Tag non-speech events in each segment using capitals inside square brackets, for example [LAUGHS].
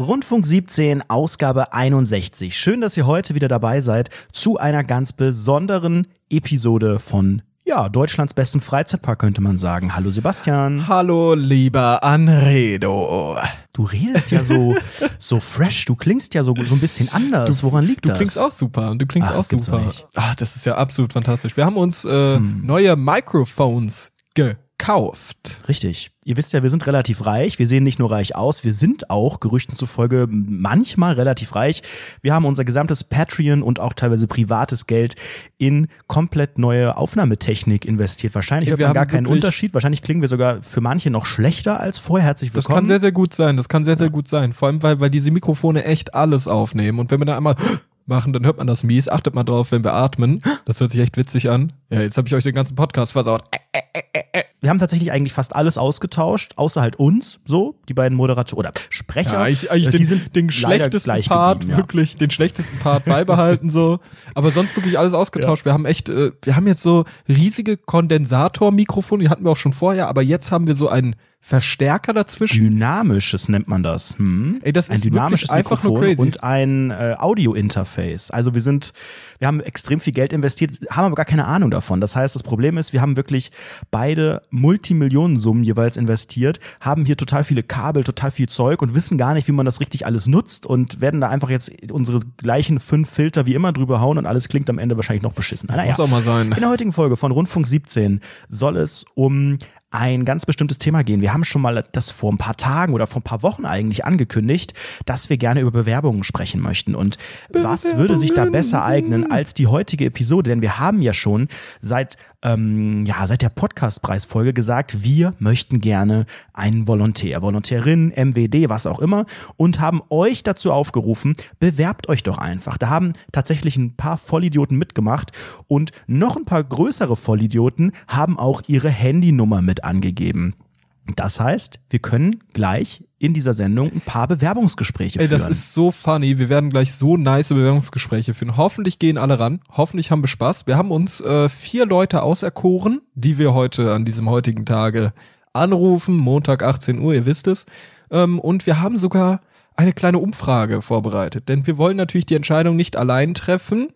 Rundfunk 17, Ausgabe 61. Schön, dass ihr heute wieder dabei seid zu einer ganz besonderen Episode von ja, Deutschlands besten Freizeitpark könnte man sagen. Hallo Sebastian. Hallo lieber Anredo. Du redest ja so [LAUGHS] so fresh, du klingst ja so so ein bisschen anders. Woran liegt Du das? klingst auch super. Du klingst Ach, auch super. nicht. Ah, das ist ja absolut fantastisch. Wir haben uns äh, neue Microphones gekauft. Richtig. Ihr wisst ja, wir sind relativ reich. Wir sehen nicht nur reich aus, wir sind auch, Gerüchten zufolge, manchmal relativ reich. Wir haben unser gesamtes Patreon und auch teilweise privates Geld in komplett neue Aufnahmetechnik investiert. Wahrscheinlich hört wir man gar keinen Unterschied. Wahrscheinlich klingen wir sogar für manche noch schlechter als vorher. Herzlich Das willkommen. kann sehr, sehr gut sein. Das kann sehr, sehr gut sein. Vor allem, weil, weil diese Mikrofone echt alles aufnehmen. Und wenn wir da einmal [GASPS] machen, dann hört man das mies. Achtet mal drauf, wenn wir atmen. Das hört sich echt witzig an. Ja, jetzt habe ich euch den ganzen Podcast versaut. Wir haben tatsächlich eigentlich fast alles ausgetauscht, außer halt uns, so, die beiden Moderatoren oder Sprecher. Ja, ich, eigentlich Äh, die den, den schlechtesten Part, ja. wirklich, den schlechtesten Part beibehalten so. Aber sonst wirklich alles ausgetauscht. Wir haben echt, äh, wir haben jetzt so riesige Kondensatormikrofone, die hatten wir auch schon vorher, aber jetzt haben wir so einen Verstärker dazwischen. Dynamisches nennt man das. Hm? Ey, das ein ist dynamisches einfach nur Mikrofon crazy. und ein äh, Audio-Interface. Also wir sind, wir haben extrem viel Geld investiert, haben aber gar keine Ahnung davon. Das heißt, das Problem ist, wir haben wirklich beide Multimillionensummen jeweils investiert, haben hier total viele Kabel, total viel Zeug und wissen gar nicht, wie man das richtig alles nutzt und werden da einfach jetzt unsere gleichen fünf Filter wie immer drüber hauen und alles klingt am Ende wahrscheinlich noch beschissen. Naja. Muss auch mal sein. In der heutigen Folge von Rundfunk 17 soll es um ein ganz bestimmtes Thema gehen. Wir haben schon mal das vor ein paar Tagen oder vor ein paar Wochen eigentlich angekündigt, dass wir gerne über Bewerbungen sprechen möchten. Und was würde sich da besser eignen als die heutige Episode? Denn wir haben ja schon seit, ähm, ja, seit der Podcastpreisfolge gesagt, wir möchten gerne einen Volontär, Volontärin, MWD, was auch immer und haben euch dazu aufgerufen, bewerbt euch doch einfach. Da haben tatsächlich ein paar Vollidioten mitgemacht und noch ein paar größere Vollidioten haben auch ihre Handynummer mit angegeben. Das heißt, wir können gleich in dieser Sendung ein paar Bewerbungsgespräche Ey, führen. das ist so funny. Wir werden gleich so nice Bewerbungsgespräche führen. Hoffentlich gehen alle ran. Hoffentlich haben wir Spaß. Wir haben uns äh, vier Leute auserkoren, die wir heute an diesem heutigen Tage anrufen. Montag 18 Uhr, ihr wisst es. Ähm, und wir haben sogar eine kleine Umfrage vorbereitet. Denn wir wollen natürlich die Entscheidung nicht allein treffen,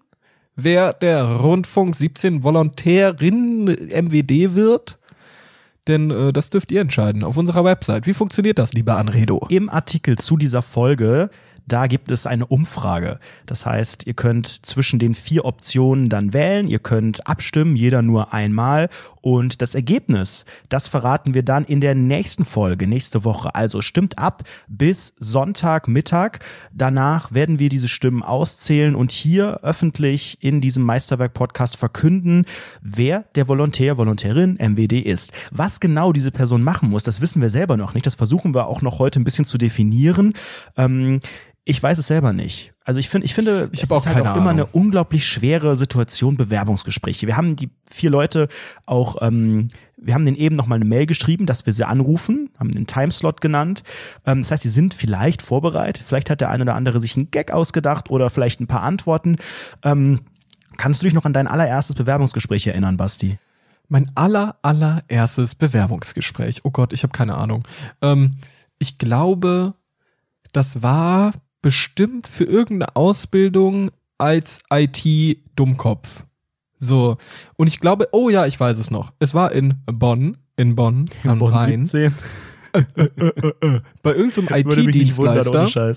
wer der Rundfunk 17 Volontärin MWD wird. Denn äh, das dürft ihr entscheiden auf unserer Website. Wie funktioniert das, lieber Anredo? Im Artikel zu dieser Folge, da gibt es eine Umfrage. Das heißt, ihr könnt zwischen den vier Optionen dann wählen, ihr könnt abstimmen, jeder nur einmal. Und das Ergebnis, das verraten wir dann in der nächsten Folge, nächste Woche. Also stimmt ab bis Sonntagmittag. Danach werden wir diese Stimmen auszählen und hier öffentlich in diesem Meisterwerk-Podcast verkünden, wer der Volontär, Volontärin, MWD ist. Was genau diese Person machen muss, das wissen wir selber noch nicht. Das versuchen wir auch noch heute ein bisschen zu definieren. Ähm, ich weiß es selber nicht. Also ich finde, ich finde, Ich es auch ist halt auch immer Ahnung. eine unglaublich schwere Situation, Bewerbungsgespräche. Wir haben die vier Leute auch, ähm, wir haben denen eben nochmal eine Mail geschrieben, dass wir sie anrufen, haben den Timeslot genannt. Ähm, das heißt, sie sind vielleicht vorbereitet. Vielleicht hat der eine oder andere sich einen Gag ausgedacht oder vielleicht ein paar Antworten. Ähm, kannst du dich noch an dein allererstes Bewerbungsgespräch erinnern, Basti? Mein aller, allererstes Bewerbungsgespräch. Oh Gott, ich habe keine Ahnung. Ähm, ich glaube, das war bestimmt für irgendeine Ausbildung als IT-Dummkopf. So. Und ich glaube, oh ja, ich weiß es noch. Es war in Bonn, in Bonn am Rhein. 17. [LAUGHS] Bei irgendeinem ohne IT-Dienstleister.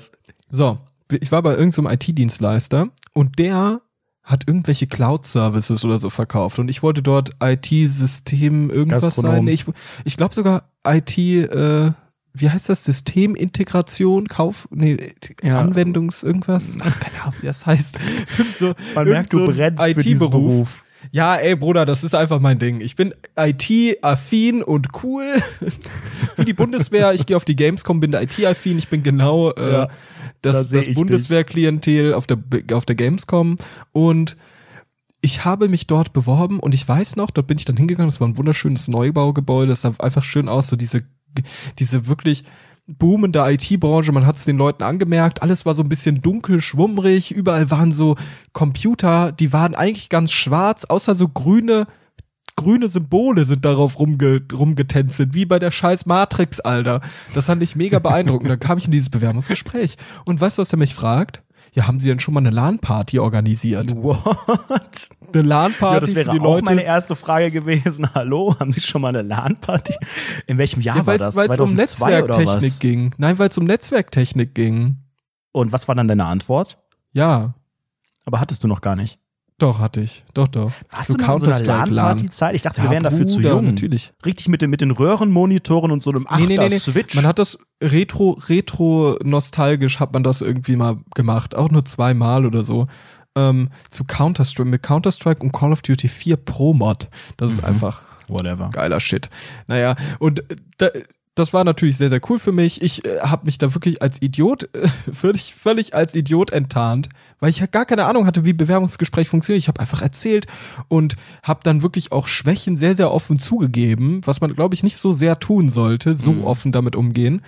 So, ich war bei irgendeinem IT-Dienstleister und der hat irgendwelche Cloud-Services oder so verkauft und ich wollte dort IT-System irgendwas Gastronom. sein. Ich, ich glaube sogar IT, äh, wie heißt das? Systemintegration, Kauf, nee, Ja. Anwendungs, irgendwas? Ach, keine Ahnung, wie das heißt. [LAUGHS] So, Man merkt, du so ein brennst für diesen Beruf. Ja, ey, Bruder, das ist einfach mein Ding. Ich bin IT-affin und cool. [LAUGHS] Wie die Bundeswehr. Ich gehe auf die Gamescom, bin IT-affin. Ich bin genau äh, Ja, da das, seh das Bundeswehr-Klientel auf der, auf der Gamescom. Und ich habe mich dort beworben und ich weiß noch, dort bin ich dann hingegangen. Das war ein wunderschönes Neubaugebäude. Das sah einfach schön aus. So diese, diese wirklich boomende IT-Branche, man hat es den Leuten angemerkt, alles war so ein bisschen dunkel, schwummrig, überall waren so Computer, die waren eigentlich ganz schwarz, außer so grüne grüne Symbole sind darauf rumge rumgetänzelt, wie bei der scheiß Matrix, Alter. Das fand ich mega beeindruckend. [LAUGHS] Dann kam ich in dieses Bewerbungsgespräch. Und weißt du, was er mich fragt? Ja, haben Sie denn schon mal eine LAN-Party organisiert? What? Eine LAN-Party Ja, das wäre für die auch Leute. meine erste Frage gewesen. [LAUGHS] Hallo, haben Sie schon mal eine LAN-Party? In welchem Jahr ja, war weil das? es um 2002 oder Netzwerktechnik ging. Nein, weil es um Netzwerktechnik ging. Und was war dann deine Antwort? Ja, Aber hattest du noch gar nicht. Doch, hatte ich. Doch, doch. Warst du noch in so einer LAN-Party-Zeit? Ich dachte, wir Ja, wären dafür zu Bruder, jung. natürlich. Richtig mit den, mit den Röhrenmonitoren und so einem Achter Nee, nee, nee. Switch. Man hat das retro, retro nostalgisch hat man das irgendwie mal gemacht. Auch nur zweimal oder so. Ähm, zu Counter-Strike, mit Counter-Strike und Call of Duty 4 Pro Mod. Das ist Mhm. einfach Whatever. geiler Shit. Naja, und äh, da, das war natürlich sehr, sehr cool für mich. Ich äh, habe mich da wirklich als Idiot, äh, [LAUGHS] völlig, völlig als Idiot enttarnt, weil ich ja gar keine Ahnung hatte, wie Bewerbungsgespräch funktioniert. Ich habe einfach erzählt und habe dann wirklich auch Schwächen sehr, sehr offen zugegeben, was man, glaube ich, nicht so sehr tun sollte, so Mhm. offen damit umgehen.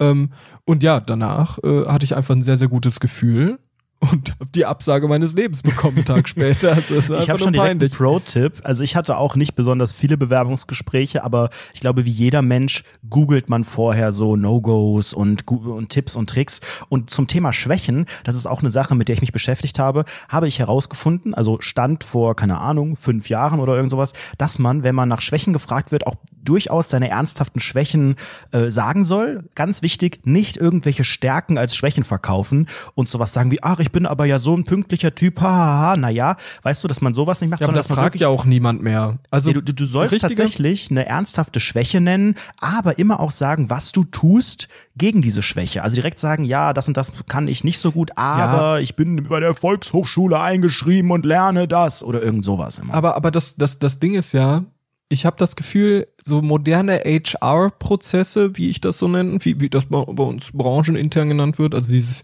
Ähm, und ja, danach äh, hatte ich einfach ein sehr, sehr gutes Gefühl. Und habe die Absage meines Lebens bekommen, einen Tag später. Also, das ist Ich habe schon direkt einen. Pro-Tipp. Also ich hatte auch nicht besonders viele Bewerbungsgespräche, aber ich glaube, wie jeder Mensch googelt man vorher so No-Gos und, und Tipps und Tricks. Und zum Thema Schwächen, das ist auch eine Sache, mit der ich mich beschäftigt habe, habe ich herausgefunden, also stand vor, keine Ahnung, fünf Jahren oder irgend sowas, dass man, wenn man nach Schwächen gefragt wird, auch durchaus seine ernsthaften Schwächen äh, sagen soll. Ganz wichtig, nicht irgendwelche Stärken als Schwächen verkaufen und sowas sagen wie, ach, ich bin aber ja so ein pünktlicher Typ, haha, naja, weißt du, dass man sowas nicht macht, Ja, aber sondern das fragt ja auch niemand mehr. Also Nee, du, du, sollst richtige- tatsächlich eine ernsthafte Schwäche nennen, aber immer auch sagen, was du tust gegen diese Schwäche. Also direkt sagen, ja, das und das kann ich nicht so gut, aber ich bin bei der Volkshochschule eingeschrieben und lerne das oder irgend sowas immer. Aber, aber das, das, das Ding ist ja, ich habe das Gefühl, so moderne HR-Prozesse, wie ich das so nenne, wie, wie das bei, uns branchenintern genannt wird, also dieses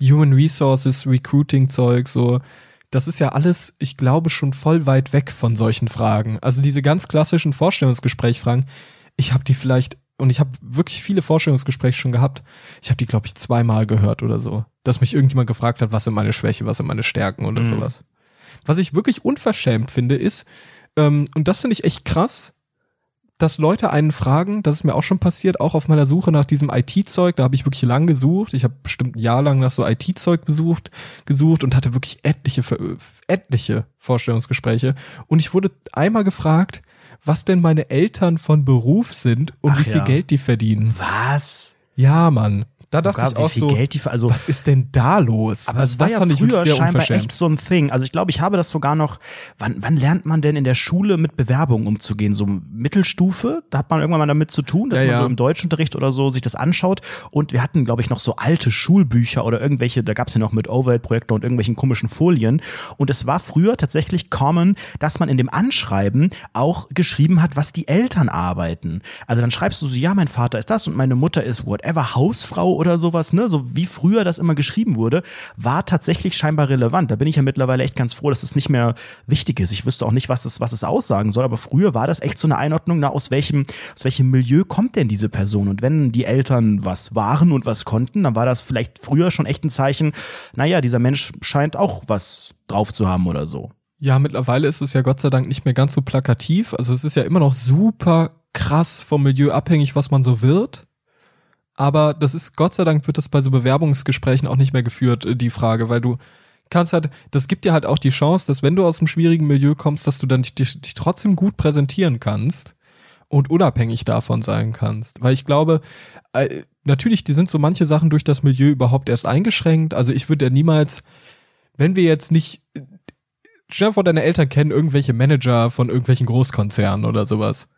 Human Resources, Recruiting-Zeug, so, das ist ja alles, ich glaube, schon voll weit weg von solchen Fragen. Also diese ganz klassischen Vorstellungsgesprächfragen, ich habe die vielleicht, und ich habe wirklich viele Vorstellungsgespräche schon gehabt, ich habe die, glaube ich, zweimal gehört oder so, dass mich irgendjemand gefragt hat, was sind meine Schwäche, was sind meine Stärken oder Mhm. sowas. Was ich wirklich unverschämt finde, ist, ähm, und das finde ich echt krass, dass Leute einen fragen, das ist mir auch schon passiert, auch auf meiner Suche nach diesem IT-Zeug, da habe ich wirklich lang gesucht. Ich habe bestimmt ein Jahr lang nach so IT-Zeug besucht, gesucht und hatte wirklich etliche, etliche Vorstellungsgespräche. Und ich wurde einmal gefragt, was denn meine Eltern von Beruf sind und Ach wie viel ja. Geld die verdienen. was? Ja, Mann. Da Sogar dachte ich auch so, Geld die, also was ist denn da los? Aber es war ja früher scheinbar echt so ein Thing. Also ich glaube, ich habe das sogar noch, wann, wann lernt man denn in der Schule mit Bewerbungen umzugehen? So Mittelstufe? Da hat man irgendwann mal damit zu tun, dass Ja, man ja. so im Deutschunterricht oder so sich das anschaut. Und wir hatten, glaube ich, noch so alte Schulbücher oder irgendwelche, da gab es ja noch mit Overhead-Projektor und irgendwelchen komischen Folien. Und es war früher tatsächlich common, dass man in dem Anschreiben auch geschrieben hat, was die Eltern arbeiten. Also dann schreibst du so, ja, mein Vater ist das und meine Mutter ist whatever, Hausfrau oder sowas, ne? So wie früher das immer geschrieben wurde, war tatsächlich scheinbar relevant. Da bin ich ja mittlerweile echt ganz froh, dass es nicht mehr wichtig ist. Ich wüsste auch nicht, was es, was aussagen soll, aber früher war das echt so eine Einordnung, na, aus welchem, aus welchem Milieu kommt denn diese Person? Und wenn die Eltern was waren und was konnten, dann war das vielleicht früher schon echt ein Zeichen, naja, dieser Mensch scheint auch was drauf zu haben oder so. Ja, mittlerweile ist es ja Gott sei Dank nicht mehr ganz so plakativ. Also es ist ja immer noch super krass vom Milieu abhängig, was man so wird. Aber das ist, Gott sei Dank wird das bei so Bewerbungsgesprächen auch nicht mehr geführt, äh, die Frage, weil du kannst halt, das gibt dir halt auch die Chance, dass wenn du aus einem schwierigen Milieu kommst, dass du dann dich, dich, trotzdem gut präsentieren kannst und unabhängig davon sein kannst. Weil ich glaube, äh, natürlich, die sind so manche Sachen durch das Milieu überhaupt erst eingeschränkt. Also ich würde ja niemals, wenn wir jetzt nicht stell dir vor, deine Eltern kennen irgendwelche Manager von irgendwelchen Großkonzernen oder sowas.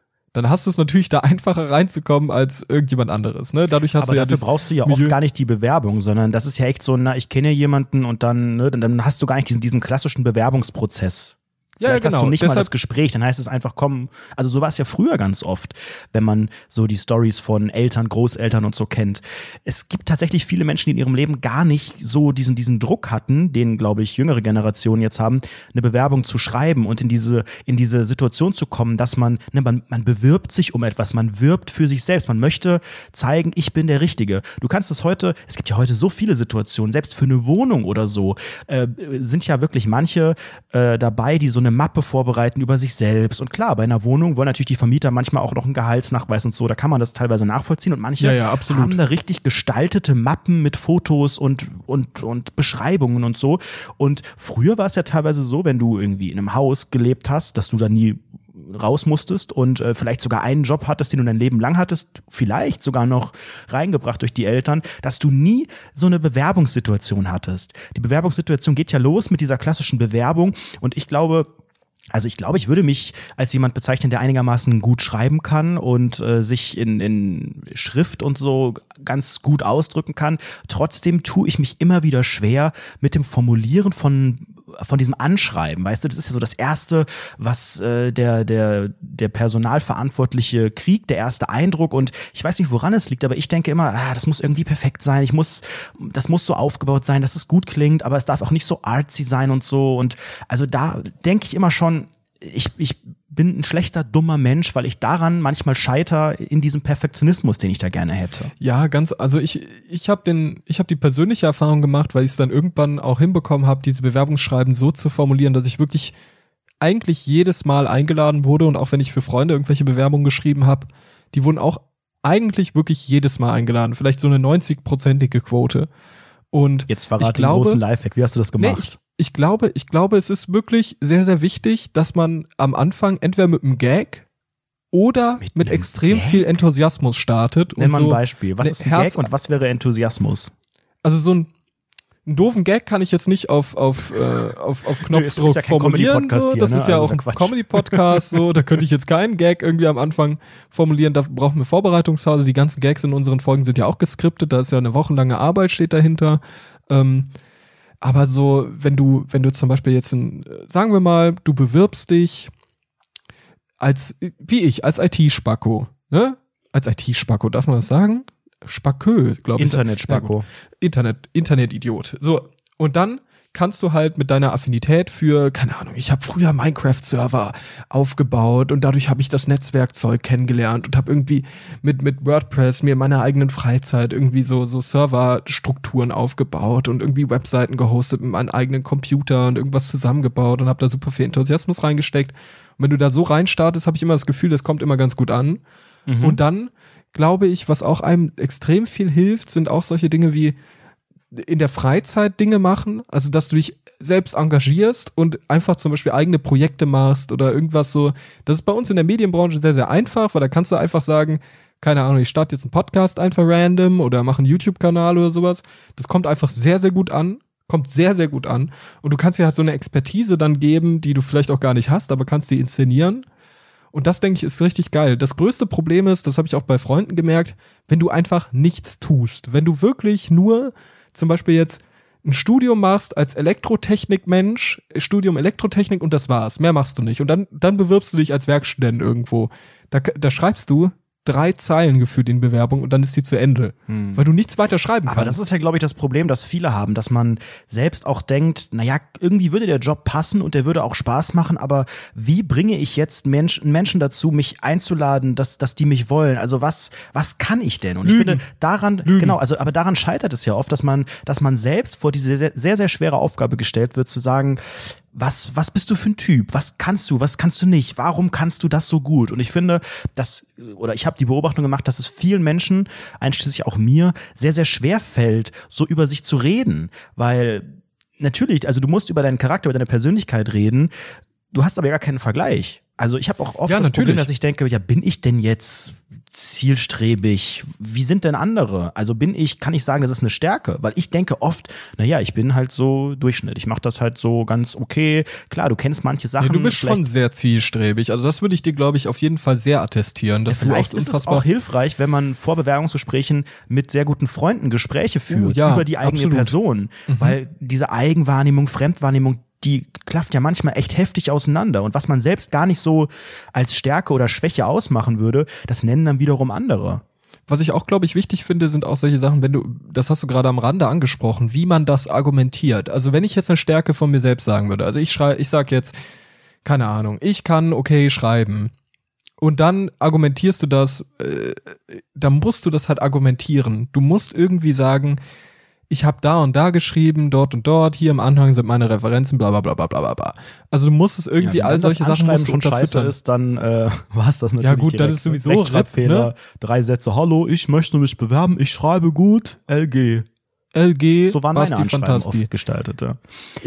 Dann hast du es natürlich da einfacher reinzukommen als irgendjemand anderes. Ne? Dadurch hast Aber du ja dafür brauchst du ja Milieu. oft gar nicht die Bewerbung, sondern das ist ja echt so, na, ich kenne jemanden und dann, ne, dann, dann hast du gar nicht diesen, diesen klassischen Bewerbungsprozess. Ja, Vielleicht hast genau. du nicht mal Deshalb- das Gespräch, dann heißt es einfach, komm, also so war es ja früher ganz oft, wenn man so die Stories von Eltern, Großeltern und so kennt. Es gibt tatsächlich viele Menschen, die in ihrem Leben gar nicht so diesen, diesen Druck hatten, den, glaube ich, jüngere Generationen jetzt haben, eine Bewerbung zu schreiben und in diese, in diese Situation zu kommen, dass man, ne, man, man bewirbt sich um etwas, man wirbt für sich selbst, man möchte zeigen, ich bin der Richtige. Du kannst es heute, es gibt ja heute so viele Situationen, selbst für eine Wohnung oder so, äh, sind ja wirklich manche äh, dabei, die so eine eine Mappe vorbereiten über sich selbst. Und klar, bei einer Wohnung wollen natürlich die Vermieter manchmal auch noch einen Gehaltsnachweis und so. Da kann man das teilweise nachvollziehen. Und manche Ja, ja, absolut. haben da richtig gestaltete Mappen mit Fotos und, und, und Beschreibungen und so. Und früher war es ja teilweise so, wenn du irgendwie in einem Haus gelebt hast, dass du da nie raus musstest und äh, vielleicht sogar einen Job hattest, den du dein Leben lang hattest, vielleicht sogar noch reingebracht durch die Eltern, dass du nie so eine Bewerbungssituation hattest. Die Bewerbungssituation geht ja los mit dieser klassischen Bewerbung und ich glaube, also ich glaube, ich würde mich als jemand bezeichnen, der einigermaßen gut schreiben kann und äh, sich in, in Schrift und so ganz gut ausdrücken kann. Trotzdem tue ich mich immer wieder schwer mit dem Formulieren von von diesem Anschreiben, weißt du, das ist ja so das erste, was äh, der der der Personalverantwortliche kriegt, der erste Eindruck. Und ich weiß nicht, woran es liegt, aber ich denke immer, ah, das muss irgendwie perfekt sein, ich muss, das muss so aufgebaut sein, dass es gut klingt, aber es darf auch nicht so artsy sein und so. Und also da denke ich immer schon, ich, ich bin ein schlechter, dummer Mensch, weil ich daran manchmal scheiter in diesem Perfektionismus, den ich da gerne hätte. Ja, ganz, also ich, ich habe den, ich habe die persönliche Erfahrung gemacht, weil ich es dann irgendwann auch hinbekommen habe, diese Bewerbungsschreiben so zu formulieren, dass ich wirklich eigentlich jedes Mal eingeladen wurde und auch wenn ich für Freunde irgendwelche Bewerbungen geschrieben habe, die wurden auch eigentlich wirklich jedes Mal eingeladen. Vielleicht so eine 90-prozentige Quote. Und Jetzt verrate ich glaube, den großen Lifehack. Wie hast du das Nee, gemacht? ich, ich glaube, ich glaube, es ist wirklich sehr, sehr wichtig, dass man am Anfang entweder mit einem Gag oder Mit mit, extrem Gag? viel Enthusiasmus startet. Und mal so, ein Beispiel. Was ist ein Herz- Gag und was wäre Enthusiasmus? Also so ein, einen doofen Gag kann ich jetzt nicht auf, auf, äh, auf, auf Knopfdruck ja formulieren. So. hier, Das ne? ist ja Also auch ein. Comedy-Podcast, so. Da könnte ich jetzt keinen Gag irgendwie am Anfang formulieren. Da brauchen wir Vorbereitungsphase. Die ganzen Gags in unseren Folgen sind ja auch geskriptet. Da ist ja eine wochenlange Arbeit steht dahinter. Ähm, aber so, wenn du, wenn du zum Beispiel jetzt ein, sagen wir mal, du bewirbst dich als, wie ich, als IT-Spacko, ne? Als IT-Spacko, darf man das sagen? Spacköl, glaube ich. Internet-Spacko. Internet, Internetidiot. So, und dann kannst du halt mit deiner Affinität für, keine Ahnung, ich habe früher Minecraft-Server aufgebaut und dadurch habe ich das Netzwerkzeug kennengelernt und habe irgendwie mit, mit WordPress mir in meiner eigenen Freizeit irgendwie so, so Serverstrukturen aufgebaut und irgendwie Webseiten gehostet mit meinem eigenen Computer und irgendwas zusammengebaut und habe da super viel Enthusiasmus reingesteckt. Und wenn du da so reinstartest, habe ich immer das Gefühl, das kommt immer ganz gut an. Mhm. Und dann glaube ich, was auch einem extrem viel hilft, sind auch solche Dinge wie in der Freizeit Dinge machen, also dass du dich selbst engagierst und einfach zum Beispiel eigene Projekte machst oder irgendwas so. Das ist bei uns in der Medienbranche sehr, sehr einfach, weil da kannst du einfach sagen, keine Ahnung, ich starte jetzt einen Podcast einfach random oder mache einen YouTube-Kanal oder sowas. Das kommt einfach sehr, sehr gut an. Kommt sehr, sehr gut an. Und du kannst dir halt so eine Expertise dann geben, die du vielleicht auch gar nicht hast, aber kannst die inszenieren. Und das, denke ich, ist richtig geil. Das größte Problem ist, das habe ich auch bei Freunden gemerkt, wenn du einfach nichts tust. Wenn du wirklich nur zum Beispiel jetzt ein Studium machst als Elektrotechnik-Mensch, Studium Elektrotechnik und das war's. Mehr machst du nicht. Und dann, dann bewirbst du dich als Werkstudent irgendwo. Da, da schreibst du drei Zeilen gefühlt in Bewerbung und dann ist die zu Ende. Weil du nichts weiter schreiben Hm. Aber kannst. das ist ja, glaube ich, das Problem, das viele haben, dass man selbst auch denkt, naja, irgendwie würde der Job passen und der würde auch Spaß machen, aber wie bringe ich jetzt Mensch, Menschen dazu, mich einzuladen, dass, dass die mich wollen? Also was, was kann ich denn? Und ich Lügen. finde, daran, genau, also, aber daran scheitert es ja oft, dass man, dass man selbst vor diese sehr, sehr schwere Aufgabe gestellt wird, zu sagen, was, was bist du für ein Typ? Was kannst du, was kannst du nicht? Warum kannst du das so gut? Und ich finde, dass, oder ich habe die Beobachtung gemacht, dass es vielen Menschen, einschließlich auch mir, sehr, sehr schwer fällt, so über sich zu reden. Weil natürlich, also du musst über deinen Charakter, über deine Persönlichkeit reden, du hast aber gar keinen Vergleich. Also ich habe auch oft Ja, das Problem, natürlich. dass ich denke, ja, bin ich denn jetzt zielstrebig? Wie sind denn andere? Also bin ich, kann ich sagen, das ist eine Stärke? Weil ich denke oft, naja, ich bin halt so Durchschnitt. Ich mache das halt so ganz okay. Klar, du kennst manche Sachen. Nee, du bist schon sehr zielstrebig. Also das würde ich dir, glaube ich, auf jeden Fall sehr attestieren, dass du Vielleicht auch ist es auch hilfreich, wenn man vor Bewerbungsgesprächen mit sehr guten Freunden Gespräche führt Oh, ja, über die eigene absolut. Mhm. Person. Weil diese Eigenwahrnehmung, Fremdwahrnehmung, die klafft ja manchmal echt heftig auseinander. Und was man selbst gar nicht so als Stärke oder Schwäche ausmachen würde, das nennen dann wiederum andere. Was ich auch, glaube ich, wichtig finde, sind auch solche Sachen, wenn du, das hast du gerade am Rande angesprochen, wie man das argumentiert. Also wenn ich jetzt eine Stärke von mir selbst sagen würde, also ich schrei, ich sag jetzt, keine Ahnung, ich kann okay schreiben. Und dann argumentierst du das, äh, dann musst du das halt argumentieren. Du musst irgendwie sagen, ich habe da und da geschrieben, dort und dort, hier im Anhang sind meine Referenzen, bla bla bla bla bla bla. Also du musst es irgendwie Ja, all solche Sachen musst du schon scheiße ist, dann äh, [LAUGHS] war es das natürlich Ja, gut, dann ist sowieso RIP, drei Sätze, hallo, ich möchte mich bewerben, ich schreibe gut, LG. LG, So waren meine Basti Anschreiben Fantasti. oft gestaltet, ja.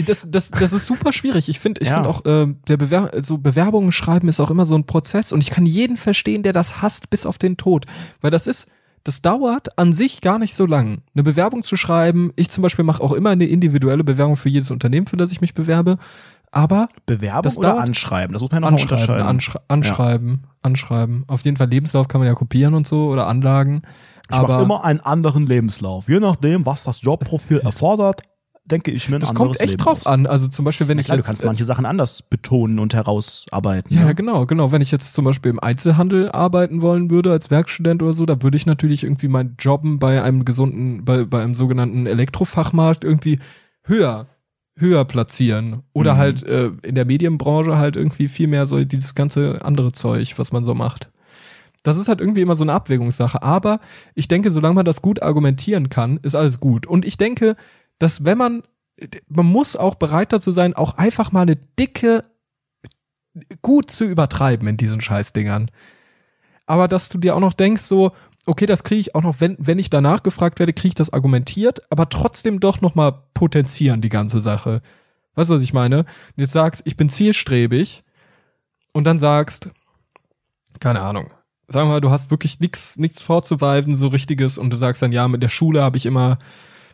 Das, das, das ist super schwierig. Ich finde ich Ja. find auch, äh, der Bewer so Bewerbungen schreiben ist auch immer so ein Prozess und ich kann jeden verstehen, der das hasst bis auf den Tod. Weil das ist, das dauert an sich gar nicht so lang. Eine Bewerbung zu schreiben, ich zum Beispiel mache auch immer eine individuelle Bewerbung für jedes Unternehmen, für das ich mich bewerbe. Aber Bewerbung Das oder Anschreiben, das muss man ja noch anschreiben, unterscheiden. anschre anschreiben, anschreiben. Auf jeden Fall Lebenslauf kann man ja kopieren und so oder Anlagen. ich aber mache immer einen anderen Lebenslauf. Je nachdem, was das Jobprofil [LAUGHS] erfordert, denke ich mir ein das kommt echt Leben drauf aus. an. Also zum Beispiel, wenn Ja, ich klar, du jetzt, kannst äh, manche Sachen anders betonen und herausarbeiten. Ja, ne? genau, genau. Wenn ich jetzt zum Beispiel im Einzelhandel arbeiten wollen würde als Werkstudent oder so, da würde ich natürlich irgendwie mein Jobben bei einem gesunden, bei, bei einem sogenannten Elektrofachmarkt irgendwie höher, höher platzieren. Oder Mhm. halt äh, in der Medienbranche halt irgendwie viel mehr so dieses ganze andere Zeug, was man so macht. Das ist halt irgendwie immer so eine Abwägungssache. Aber ich denke, solange man das gut argumentieren kann, ist alles gut. Und ich denke, dass wenn man, man muss auch bereit dazu sein, auch einfach mal eine dicke gut zu übertreiben in diesen Scheißdingern. Aber dass du dir auch noch denkst, so, okay, das kriege ich auch noch, wenn, wenn ich danach gefragt werde, kriege ich das argumentiert, aber trotzdem doch noch mal potenzieren, die ganze Sache. Weißt du, was ich meine? Jetzt sagst, ich bin zielstrebig und dann sagst, keine Ahnung, wir mal, du hast wirklich nichts nichts vorzuweisen, so richtiges, und du sagst dann, ja, mit der Schule habe ich immer,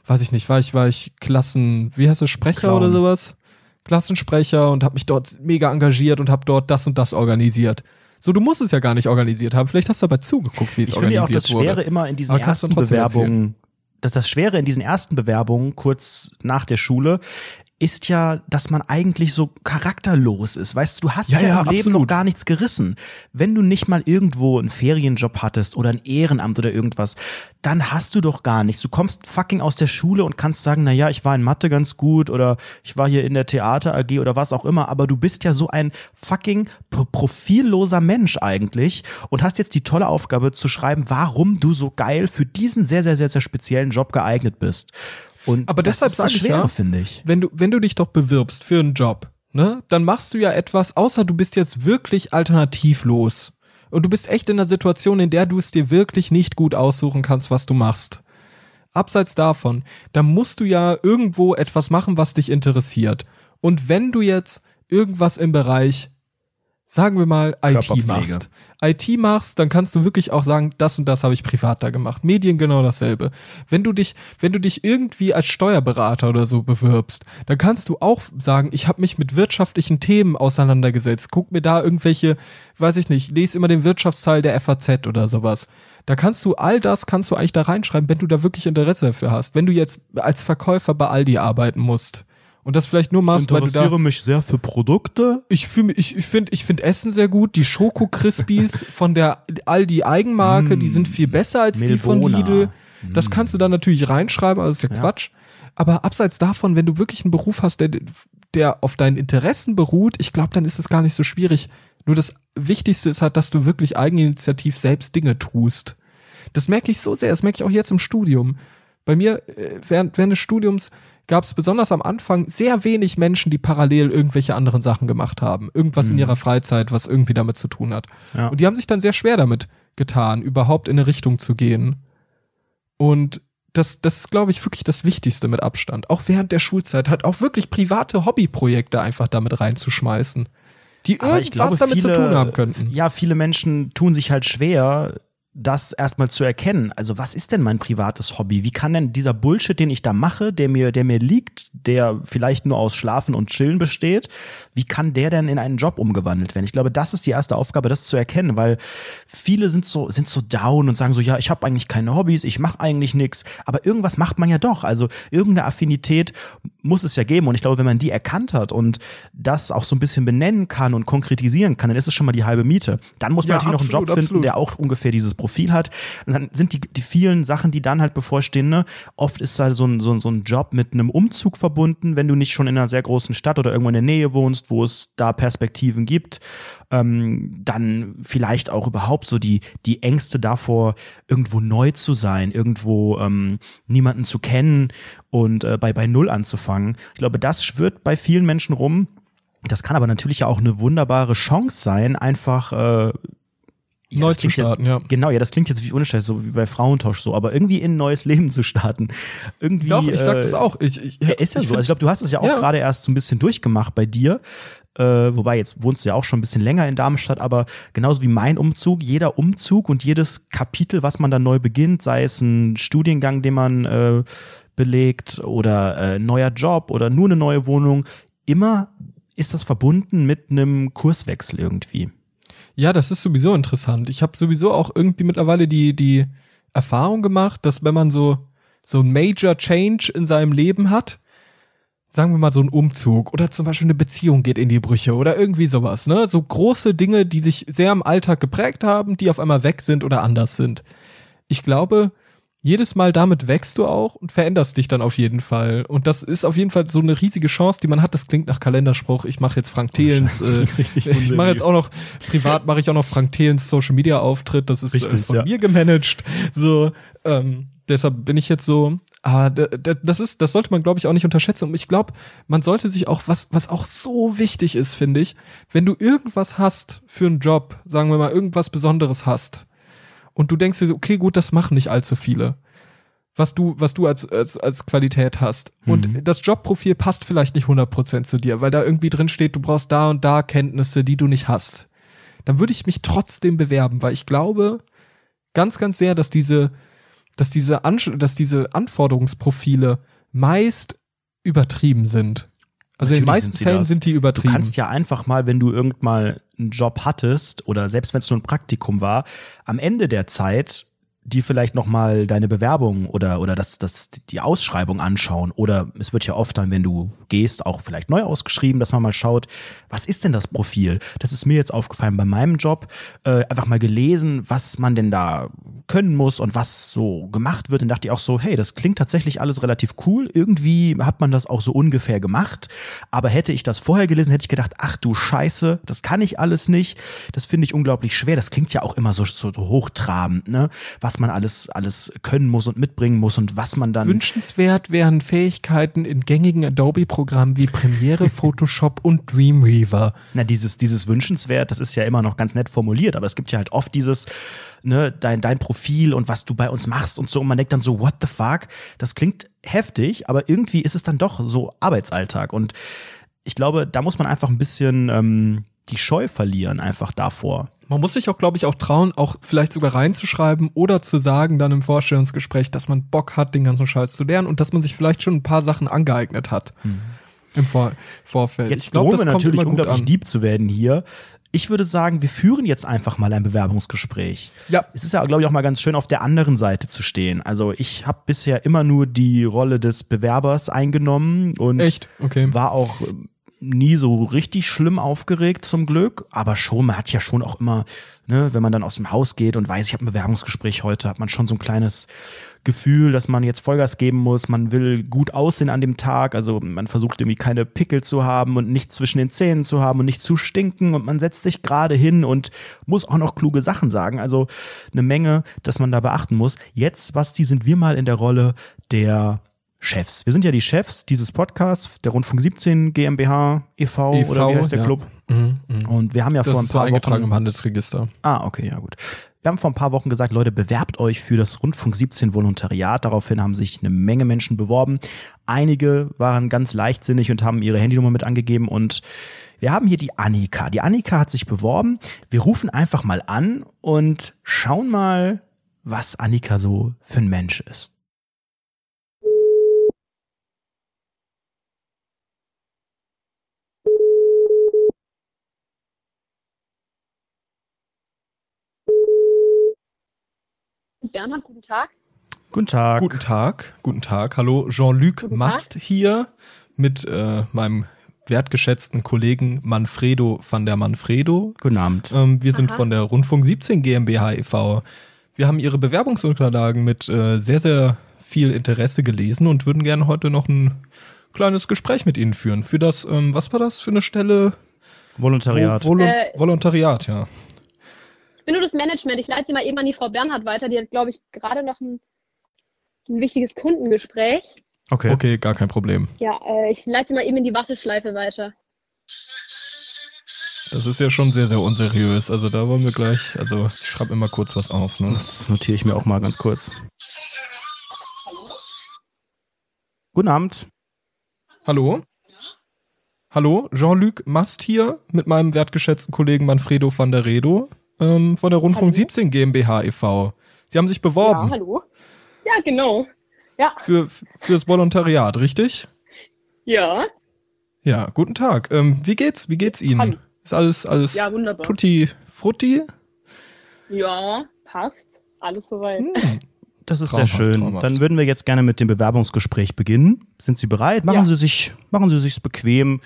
weiß ich nicht, war ich, war ich Klassen, wie heißt das, Sprecher Clown. oder sowas? Klassensprecher und habe mich dort mega engagiert und habe dort das und das organisiert. So, du musst es ja gar nicht organisiert haben. Vielleicht hast du dabei zugeguckt, wie es Ich finde ja auch organisiert das wurde. Schwere immer in diesen Aber ersten Bewerbungen, das, das Schwere in diesen ersten Bewerbungen kurz nach der Schule ist ja, dass man eigentlich so charakterlos ist. Weißt du, du hast Ja, ja, ja, im Leben absolut. noch gar nichts gerissen. Wenn du nicht mal irgendwo einen Ferienjob hattest oder ein Ehrenamt oder irgendwas, dann hast du doch gar nichts. Du kommst fucking aus der Schule und kannst sagen, na ja, ich war in Mathe ganz gut oder ich war hier in der Theater AG oder was auch immer, aber du bist ja so ein fucking pro- profilloser Mensch eigentlich und hast jetzt die tolle Aufgabe zu schreiben, warum du so geil für diesen sehr, sehr, sehr, sehr speziellen Job geeignet bist. Und Aber deshalb das ist sag das Schwere, ja, finde ich. wenn du, wenn du dich doch bewirbst für einen Job, ne, dann machst du ja etwas, außer du bist jetzt wirklich alternativlos. Und du bist echt in einer Situation, in der du es dir wirklich nicht gut aussuchen kannst, was du machst. Abseits davon, dann musst du ja irgendwo etwas machen, was dich interessiert. Und wenn du jetzt irgendwas im Bereich, sagen wir mal, IT machst, IT machst, dann kannst du wirklich auch sagen, das und das habe ich privat da gemacht. Medien genau dasselbe. Wenn du dich, wenn du dich irgendwie als Steuerberater oder so bewirbst, dann kannst du auch sagen, ich habe mich mit wirtschaftlichen Themen auseinandergesetzt. Guck mir da irgendwelche, weiß ich nicht, lese immer den Wirtschaftsteil der FAZ oder sowas. Da kannst du all das kannst du eigentlich da reinschreiben, wenn du da wirklich Interesse dafür hast. Wenn du jetzt als Verkäufer bei Aldi arbeiten musst und das vielleicht nur machst, weil du da mich sehr für Produkte. ich fühle mich, ich, ich finde, ich finde Essen sehr gut. Die Schoko Crispies [LAUGHS] von der Aldi Eigenmarke, die sind viel besser als die von. Lidl. Das kannst du dann natürlich reinschreiben, also ist ja, Ja. Quatsch. Aber abseits davon, wenn du wirklich einen Beruf hast, der, der auf deinen Interessen beruht, ich glaube, dann ist es gar nicht so schwierig. Nur das Wichtigste ist halt, dass du wirklich eigeninitiativ selbst Dinge tust. Das merke ich so sehr, das merke ich auch jetzt im Studium. Bei mir, äh, während, während des Studiums, gab es besonders am Anfang sehr wenig Menschen, die parallel irgendwelche anderen Sachen gemacht haben. Irgendwas in ihrer Freizeit, was irgendwie damit zu tun hat. Ja. Und die haben sich dann sehr schwer damit getan, überhaupt in eine Richtung zu gehen. Und das, das ist, glaube ich, wirklich das Wichtigste mit Abstand. Auch während der Schulzeit hat auch wirklich private Hobbyprojekte einfach damit reinzuschmeißen, die irgendwas glaube, damit viele, zu tun haben könnten. Ja, viele Menschen tun sich halt schwer, das erstmal zu erkennen. Also, was ist denn mein privates Hobby? Wie kann denn dieser Bullshit, den ich da mache, der mir, der mir liegt, der vielleicht nur aus Schlafen und Chillen besteht, wie kann der denn in einen Job umgewandelt werden? Ich glaube, das ist die erste Aufgabe, das zu erkennen, weil viele sind so, sind so down und sagen so, ja, ich habe eigentlich keine Hobbys, ich mache eigentlich nichts, aber irgendwas macht man ja doch. Also irgendeine Affinität muss es ja geben. Und ich glaube, wenn man die erkannt hat und das auch so ein bisschen benennen kann und konkretisieren kann, dann ist es schon mal die halbe Miete. Dann muss man Ja, natürlich noch einen absolut, Job finden, absolut. der auch ungefähr dieses Profil hat. Und dann sind die, die vielen Sachen, die dann halt bevorstehen, ne? oft ist da so ein, so, so ein Job mit einem Umzug verbunden, wenn du nicht schon in einer sehr großen Stadt oder irgendwo in der Nähe wohnst, wo es da Perspektiven gibt. Ähm, dann vielleicht auch überhaupt so die, die Ängste davor, irgendwo neu zu sein, irgendwo ähm, niemanden zu kennen und äh, bei, bei Null anzufangen. Ich glaube, das schwirrt bei vielen Menschen rum. Das kann aber natürlich ja auch eine wunderbare Chance sein, einfach äh, ja, Neu zu starten, ja, ja, Genau, ja, das klingt jetzt wie unscheiß, so wie bei Frauentausch so, aber irgendwie in ein neues Leben zu starten. Irgendwie. Doch, ich sag das äh, auch. Ich, ich, ja, ist ja so. Also ich glaube, du hast es ja auch gerade erst so ein bisschen durchgemacht bei dir. Äh, wobei jetzt wohnst du ja auch schon ein bisschen länger in Darmstadt, aber genauso wie mein Umzug, jeder Umzug und jedes Kapitel, was man dann neu beginnt, sei es ein Studiengang, den man äh, belegt oder äh, neuer Job oder nur eine neue Wohnung, immer ist das verbunden mit einem Kurswechsel irgendwie. Ja, das ist sowieso interessant. Ich habe sowieso auch irgendwie mittlerweile die, die Erfahrung gemacht, dass wenn man so, so ein Major Change in seinem Leben hat, sagen wir mal so ein Umzug oder zum Beispiel eine Beziehung geht in die Brüche oder irgendwie sowas, ne? So große Dinge, die sich sehr im Alltag geprägt haben, die auf einmal weg sind oder anders sind. Ich glaube, jedes Mal damit wächst du auch und veränderst dich dann auf jeden Fall. Und das ist auf jeden Fall so eine riesige Chance, die man hat. Das klingt nach Kalenderspruch. Ich mache jetzt Frank Thelens. Äh, [LAUGHS] ich mache jetzt auch noch, privat mache ich auch noch Frank Thelens Social Media Auftritt. Das ist äh, Richtig, äh, von ja. mir gemanagt. So, ähm, deshalb bin ich jetzt so. Aber das ist, das sollte man, glaube ich, auch nicht unterschätzen. Und ich glaube, man sollte sich auch, was, was auch so wichtig ist, finde ich, wenn du irgendwas hast für einen Job, sagen wir mal, irgendwas Besonderes hast, und du denkst dir so, okay, gut, das machen nicht allzu viele. Was du, was du als, als, als Qualität hast. Mhm. Und das Jobprofil passt vielleicht nicht 100% zu dir, weil da irgendwie drin steht, du brauchst da und da Kenntnisse, die du nicht hast. Dann würde ich mich trotzdem bewerben, weil ich glaube ganz, ganz sehr, dass diese, dass diese, An dass diese Anforderungsprofile meist übertrieben sind. Also Natürlich in den meisten sind Fällen das. sind die übertrieben. Du kannst ja einfach mal, wenn du irgend mal einen Job hattest oder selbst wenn es nur ein Praktikum war, am Ende der Zeit die vielleicht noch mal deine Bewerbung oder oder das das die Ausschreibung anschauen. Oder es wird ja oft dann wenn du gehst auch vielleicht neu ausgeschrieben dass man mal schaut was ist denn das Profil? Das ist mir jetzt aufgefallen bei meinem Job. Äh, einfach mal gelesen was man denn da können muss und was so gemacht wird. Und dachte ich auch so hey das klingt tatsächlich alles relativ cool. Irgendwie hat man das auch so ungefähr gemacht. Aber hätte ich das vorher gelesen hätte ich gedacht ach du Scheiße das kann ich alles nicht. Das finde ich unglaublich schwer. Das klingt ja auch immer so, so hochtrabend ne? Was man alles, alles können muss und mitbringen muss und was man dann. Wünschenswert wären Fähigkeiten in gängigen Adobe-Programmen wie Premiere, [LAUGHS] Photoshop und Dreamweaver. Na, dieses, dieses Wünschenswert, das ist ja immer noch ganz nett formuliert, aber es gibt ja halt oft dieses, ne, dein, dein Profil und was du bei uns machst und so. Und man denkt dann so, what the fuck? Das klingt heftig, aber irgendwie ist es dann doch so Arbeitsalltag. Und ich glaube, da muss man einfach ein bisschen ähm, die Scheu verlieren, einfach davor. Man muss sich auch, glaube ich, auch trauen, auch vielleicht sogar reinzuschreiben oder zu sagen dann im Vorstellungsgespräch, dass man Bock hat, den ganzen Scheiß zu lernen und dass man sich vielleicht schon ein paar Sachen angeeignet hat. Mhm. Im Vor Vorfeld. Jetzt ich glaube, das kommt natürlich unglaublich deep zu werden hier. Ich würde sagen, wir führen jetzt einfach mal ein Bewerbungsgespräch. Ja. Es ist ja, glaube ich, auch mal ganz schön, auf der anderen Seite zu stehen. Also ich habe bisher immer nur die Rolle des Bewerbers eingenommen und? Okay. war auch nie so richtig schlimm aufgeregt zum Glück, aber schon, man hat ja schon auch immer, ne, wenn man dann aus dem Haus geht und weiß, ich habe ein Bewerbungsgespräch heute, hat man schon so ein kleines Gefühl, dass man jetzt Vollgas geben muss, man will gut aussehen an dem Tag, also man versucht irgendwie keine Pickel zu haben und nichts zwischen den Zähnen zu haben und nicht zu stinken und man setzt sich gerade hin und muss auch noch kluge Sachen sagen, also eine Menge, dass man da beachten muss. Jetzt, Basti, sind wir mal in der Rolle der Chefs. Wir sind ja die Chefs dieses Podcasts, der Rundfunk 17 GmbH e.V. E. oder wie heißt der ja. Club? Mhm, mh. Und wir haben ja das vor ein paar ist eingetragen Wochen im Handelsregister. Ah, okay, ja gut. Wir haben vor ein paar Wochen gesagt, Leute, bewerbt euch für das Rundfunk 17 Volontariat. Daraufhin haben sich eine Menge Menschen beworben. Einige waren ganz leichtsinnig und haben ihre Handynummer mit angegeben und wir haben hier die Annika. Die Annika hat sich beworben. Wir rufen einfach mal an und schauen mal, was Annika so für ein Mensch ist. Bernhard, guten Tag. Guten Tag. Guten Tag. Guten Tag. Hallo, Jean-Luc Mast hier mit äh, meinem wertgeschätzten Kollegen Manfredo van der Manfredo. Guten Abend. Ähm, wir sind Aha. von der Rundfunk 17 GmbH e.V. Wir haben Ihre Bewerbungsunterlagen mit äh, sehr, sehr viel Interesse gelesen und würden gerne heute noch ein kleines Gespräch mit Ihnen führen. Für das, ähm, was war das für eine Stelle? Volontariat. Vol Volu Äh, Volontariat, ja. Ich bin nur das Management. Ich leite sie mal eben an die Frau Bernhard weiter. Die hat, glaube ich, gerade noch ein, ein wichtiges Kundengespräch. Okay. Okay, gar kein Problem. Ja, äh, ich leite sie mal eben in die Warteschleife weiter. Das ist ja schon sehr, sehr unseriös. Also da wollen wir gleich, also ich schreibe immer kurz was auf. Ne? Das notiere ich mir auch mal ganz kurz. Guten Abend. Hallo? Hallo, Jean-Luc Mast hier mit meinem wertgeschätzten Kollegen Manfredo van der Redo ähm, von der Rundfunk Hallo? 17 GmbH e.V. Sie haben sich Ja, beworben hallo. Ja, genau. Ja, für, fürs Volontariat, richtig? ja, Ja, guten Tag. Ähm, wie geht's? Wie geht's Ihnen? Hallo. Ist alles, alles ja, wunderbar. tutti frutti? Ja, passt. Alles soweit. Hm. Das ist Traumhaft, sehr schön. traumhaft. Dann würden wir jetzt gerne mit dem Bewerbungsgespräch beginnen. Sind Sie bereit? Machen Ja. Sie sich, machen Sie sich's bequem.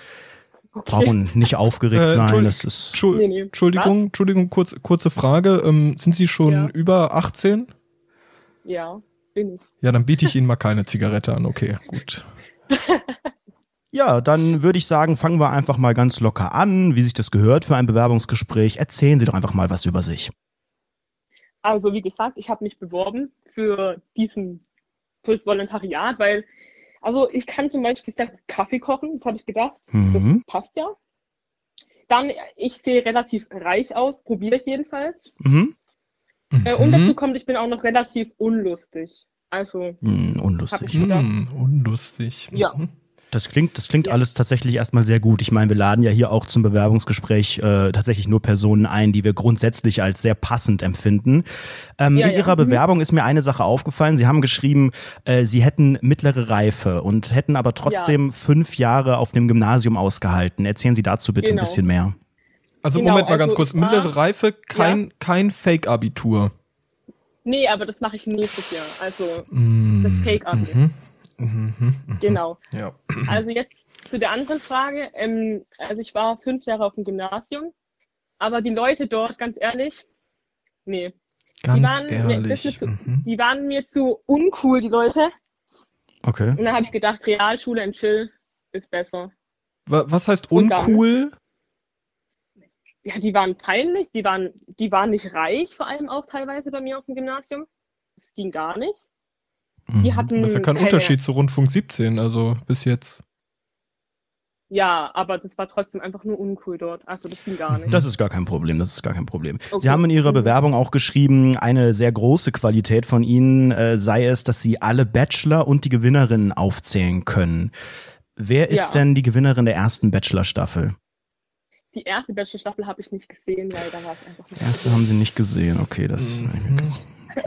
Brauchen nicht aufgeregt Äh, sein. Entschuldigung. Das ist Nee, nee. Entschuldigung, Entschuldigung, kurz, kurze Frage. Ähm, sind Sie schon Ja. über 18? Ja, bin ich. Ja, dann biete ich Ihnen mal keine Zigarette an. Okay, gut. [LAUGHS] Ja, dann würde ich sagen, fangen wir einfach mal ganz locker an, wie sich das gehört für ein Bewerbungsgespräch. Erzählen Sie doch einfach mal was über sich. Also, wie gesagt, ich habe mich beworben für diesen, fürs Volontariat, weil, also ich kann zum Beispiel sehr gut Kaffee kochen, das habe ich gedacht. Mhm. Das passt ja. Dann, ich sehe relativ reich aus, probiere ich jedenfalls. Mhm. Äh, und Mhm. dazu kommt, ich bin auch noch relativ unlustig. Also, Hab unlustig. Hm, unlustig. Ja. Das klingt, das klingt Ja. alles tatsächlich erstmal sehr gut. Ich meine, wir laden ja hier auch zum Bewerbungsgespräch äh, tatsächlich nur Personen ein, die wir grundsätzlich als sehr passend empfinden. Ähm, Ja, in ja. Ihrer Mhm. Bewerbung ist mir eine Sache aufgefallen. Sie haben geschrieben, äh, Sie hätten mittlere Reife und hätten aber trotzdem fünf Jahre auf dem Gymnasium ausgehalten. Erzählen Sie dazu bitte ein Genau. bisschen mehr. Also Genau, Moment mal ganz also kurz. Mittlere Reife, kein, kein Fake-Abitur. nee, aber das mache ich nächstes Jahr. Also, Mm, Das Fake-Abi. Mhm. Mhm. Mhm. genau. Ja. Also jetzt zu der anderen Frage. Ähm, also ich war fünf Jahre auf dem Gymnasium, aber die Leute dort, ganz ehrlich, nee, Ganz waren- nee, das ehrlich. ist so- mhm. die waren mir zu uncool, die Leute. Okay. Und dann habe ich gedacht, Realschule in Chill ist besser. Wa- Was heißt uncool? Ja, die waren peinlich, die waren, die waren nicht reich, vor allem auch teilweise bei mir auf dem Gymnasium. Das ging gar nicht. Die Mhm. hatten Das ist ja kein keine, Unterschied zu Rundfunk 17, also bis jetzt. Ja, aber das war trotzdem einfach nur uncool dort. Also das ging gar nicht. Das ist gar kein Problem, das ist gar kein Problem. Sie Okay. haben in Ihrer Mhm. Bewerbung auch geschrieben, eine sehr große Qualität von Ihnen äh, sei es, dass Sie alle Bachelor und die Gewinnerinnen aufzählen können. Wer ist Ja. denn die Gewinnerin der ersten Bachelor-Staffel? Die erste Bachelor-Staffel habe ich nicht gesehen, weil da war es einfach nicht. Die erste haben Sie nicht gesehen, okay, das. Mhm.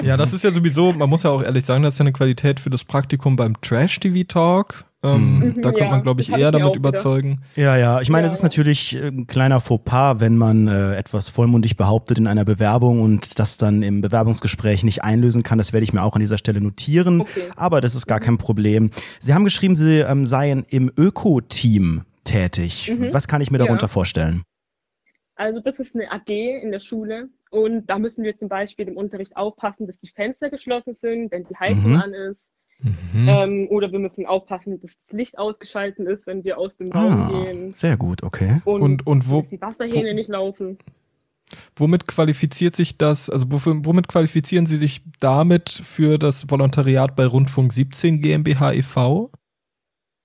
Ja, das ist ja sowieso, man muss ja auch ehrlich sagen, das ist ja eine Qualität für das Praktikum beim Trash-TV-Talk. Ähm, Mhm. Da könnte Ja, man, glaube ich, eher ich damit überzeugen. Ja, ja, ich meine, Ja, es ist ja. natürlich äh, ein kleiner Fauxpas, wenn man äh, etwas vollmundig behauptet in einer Bewerbung und das dann im Bewerbungsgespräch nicht einlösen kann. Das werde ich mir auch an dieser Stelle notieren. Okay. Aber das ist gar kein Problem. Sie haben geschrieben, Sie ähm, seien im Öko-Team tätig. Mhm. Was kann ich mir Ja. darunter vorstellen? Also das ist eine AG in der Schule und da müssen wir zum Beispiel im Unterricht aufpassen, dass die Fenster geschlossen sind, wenn die Heizung Mhm. an ist. Mhm. Ähm, oder wir müssen aufpassen, dass das Licht ausgeschaltet ist, wenn wir aus dem Raum Ah, gehen. sehr gut, okay. Und, Und, und wo, dass die Wasserhähne wo- nicht laufen. womit qualifiziert sich das, also wofür, womit qualifizieren Sie sich damit für das Volontariat bei Rundfunk 17 GmbH e.V.?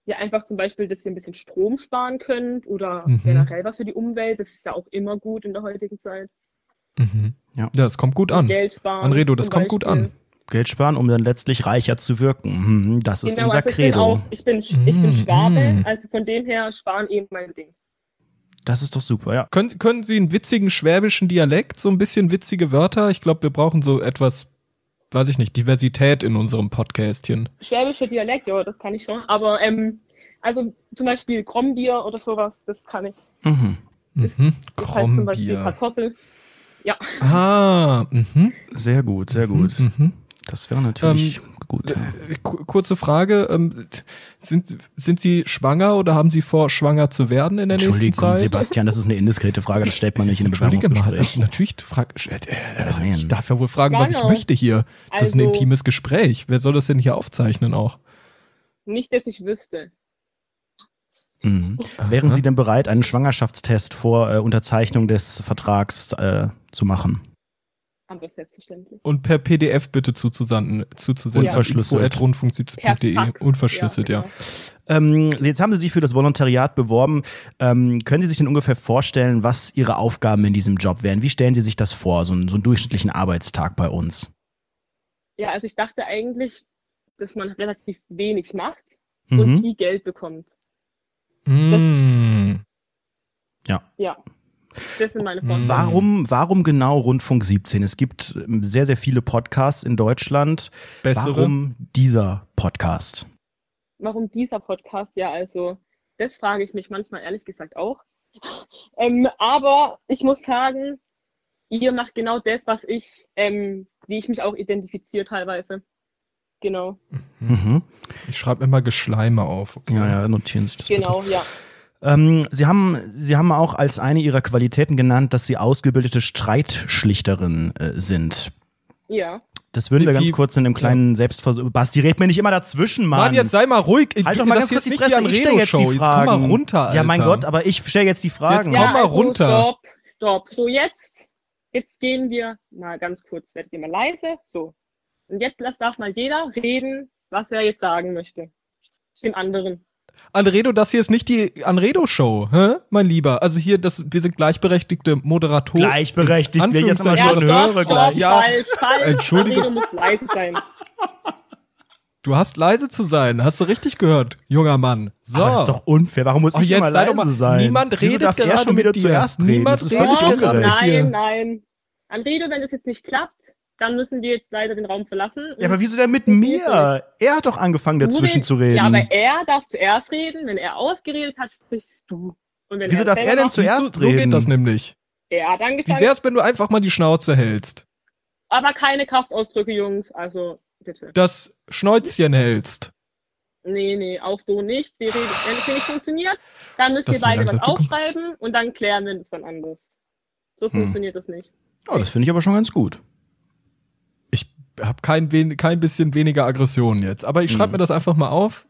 Ja, einfach zum Beispiel, dass ihr ein bisschen Strom sparen könnt oder Mhm. generell was für die Umwelt. Das ist ja auch immer gut in der heutigen Zeit. Mhm. Ja. Ja, das kommt gut an. Geld sparen. Anredo, das kommt gut an. Geld sparen, um dann letztlich reicher zu wirken. Mhm, Das ist Genau, unser also ich bin Credo. auch, ich bin, ich bin Mm, Schwabe, mm. also von dem her sparen eben mein Ding. Das ist doch super, ja. Können, können Sie einen witzigen schwäbischen Dialekt, so ein bisschen witzige Wörter? Ich glaube, wir brauchen so etwas, weiß ich nicht, Diversität in unserem Podcastchen. Schwäbischer Dialekt, ja, das kann ich schon. Aber ähm, also zum Beispiel Krombier oder sowas, das kann ich. Mhm. Mhm. Das heißt zum Beispiel Krombier. Kartoffel. Ja, Ah, mhm. Sehr gut, sehr gut. Mhm. Das wäre natürlich gut. Ja. Äh, kurze Frage, ähm, sind, sind Sie schwanger oder haben Sie vor, schwanger zu werden in der nächsten Zeit? Sebastian, das ist eine indiskrete Frage, das stellt man nicht in einem Bewerbungsgespräch. Mal, also natürlich, frag, äh, also ich darf ja wohl fragen, was ich möchte hier. Das ist ein also intimes Gespräch. Wer soll das denn hier aufzeichnen auch? Nicht, dass ich wüsste. Mhm. Wären Sie denn bereit, einen Schwangerschaftstest vor äh, Unterzeichnung des Vertrags äh, zu machen? Aber selbstverständlich. Und per PDF bitte zuzusenden, zuzusenden. Unverschlüsselt. rundfunk17.de. Unverschlüsselt, ja. Genau. Ähm, jetzt haben Sie sich für das Volontariat beworben. Ähm, können Sie sich denn ungefähr vorstellen, was Ihre Aufgaben in diesem Job wären? Wie stellen Sie sich das vor, so, einen, so einen durchschnittlichen Arbeitstag bei uns? Ja, also ich dachte eigentlich, dass man relativ wenig macht mhm. und viel Geld bekommt. Mm. Ja. Ja. Das sind meine Vorstellungen. Warum, warum genau Rundfunk 17? Es gibt sehr, sehr viele Podcasts in Deutschland. Bessere? Warum dieser Podcast? Warum dieser Podcast? Ja, also, das frage ich mich manchmal ehrlich gesagt auch. [LAUGHS] ähm, aber ich muss sagen, ihr macht genau das, was ich, ähm, wie ich mich auch identifiziere teilweise. Genau. Mhm. Ich schreibe immer Geschleime auf. Okay. Ja, ja, notieren sich das. Genau, bitte. ja. Ähm, Sie, haben, Sie haben auch als eine Ihrer Qualitäten genannt, dass Sie ausgebildete Streitschlichterin äh, sind. Ja. Das würden wir ganz kurz in einem kleinen ja. Selbstversuch. Basti, red mir nicht immer dazwischen, Mann. Mann, jetzt sei mal ruhig. Halt doch mal ganz kurz die Fresse. Ich stelle jetzt die Fragen. Jetzt komm mal runter, Alter. Ja, mein Gott, aber ich stelle jetzt die Fragen. Jetzt komm mal also runter. Stopp, stopp. So, jetzt, jetzt gehen wir mal ganz kurz. Werdet ihr mal leise. So. Und jetzt darf mal jeder reden, was er jetzt sagen möchte. Den anderen. Anredo, das hier ist nicht die Anredo-Show, mein Lieber. Also hier, das, wir sind gleichberechtigte Moderatoren. Gleichberechtigt, wenn ich jetzt mal schon ja, höre. Gleich. Ja, falsch, falsch. Entschuldigung. Anredo muss leise sein. Du hast leise zu sein, hast du richtig gehört, junger Mann. So. Aber das ist doch unfair. Warum muss Ach, ich jetzt immer leise mal, sein? Niemand Wieso redet gerade er schon wieder dir. zuerst reden. Niemand redet gerade Nein, nein. Anredo, wenn es jetzt nicht klappt, dann müssen wir jetzt leider den Raum verlassen. Ja, aber wieso denn mit mir? Er hat doch angefangen, dazwischen zu reden. Ja, aber er darf zuerst reden. Wenn er ausgeredet hat, sprichst du. wieso darf er denn zuerst reden? So geht das nämlich. Er hat angefangen. Wie wär's, wenn du einfach mal die Schnauze hältst? Aber keine Kraftausdrücke, Jungs. Also, bitte. Das Schnäuzchen hältst. Nee, nee, auch so nicht. Wir reden, wenn es hier nicht funktioniert, dann müsst ihr beide was aufschreiben und dann klären wir das dann anders. So hm. funktioniert das nicht. Oh, das finde ich aber schon ganz gut habe kein, kein bisschen weniger Aggression jetzt. Aber ich schreibe mhm. mir das einfach mal auf.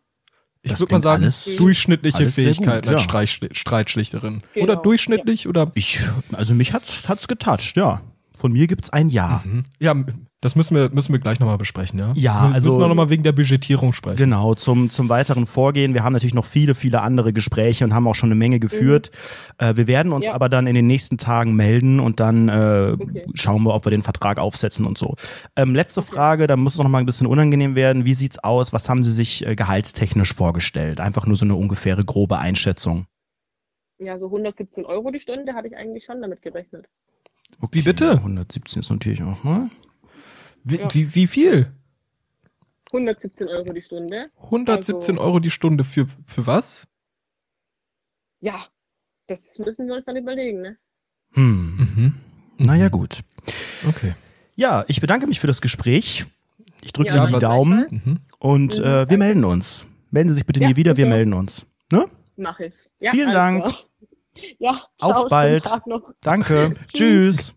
Ich würde mal sagen, alles, durchschnittliche alles Fähigkeiten gut, ja. als Streitschlichterin. Genau. Oder durchschnittlich ja. oder? Ich, also mich hat's, hat's getatscht, ja. Von mir gibt's ein Ja. Mhm. Ja, das müssen wir, müssen wir gleich nochmal besprechen, ja? Ja, wir also. Müssen wir nochmal wegen der Budgetierung sprechen. Genau, zum, zum weiteren Vorgehen. Wir haben natürlich noch viele, viele andere Gespräche und haben auch schon eine Menge geführt. Mhm. Äh, wir werden uns ja. aber dann in den nächsten Tagen melden und dann äh, okay. schauen wir, ob wir den Vertrag aufsetzen und so. Ähm, letzte okay. Frage, da muss es noch mal ein bisschen unangenehm werden. Wie sieht's aus? Was haben Sie sich äh, gehaltstechnisch vorgestellt? Einfach nur so eine ungefähre grobe Einschätzung. Ja, so 117 Euro die Stunde hatte ich eigentlich schon damit gerechnet. Okay, wie bitte? 117 ist natürlich auch mal. Wie, ja. wie, wie viel? 117 Euro die Stunde. 117 also, Euro die Stunde für, für was? Ja, das müssen wir uns dann überlegen, ne? Hm. Mhm. Naja, gut. Okay. Ja, ich bedanke mich für das Gespräch. Ich drücke ja, Ihnen die Daumen mhm. und mhm, äh, wir melden uns. Melden Sie sich bitte ja, nie wieder, wir melden uns. Ne? Mach ich. Ja, Vielen also. Dank. [LAUGHS] Ja, auf bald. Danke. [LAUGHS] Tschüss.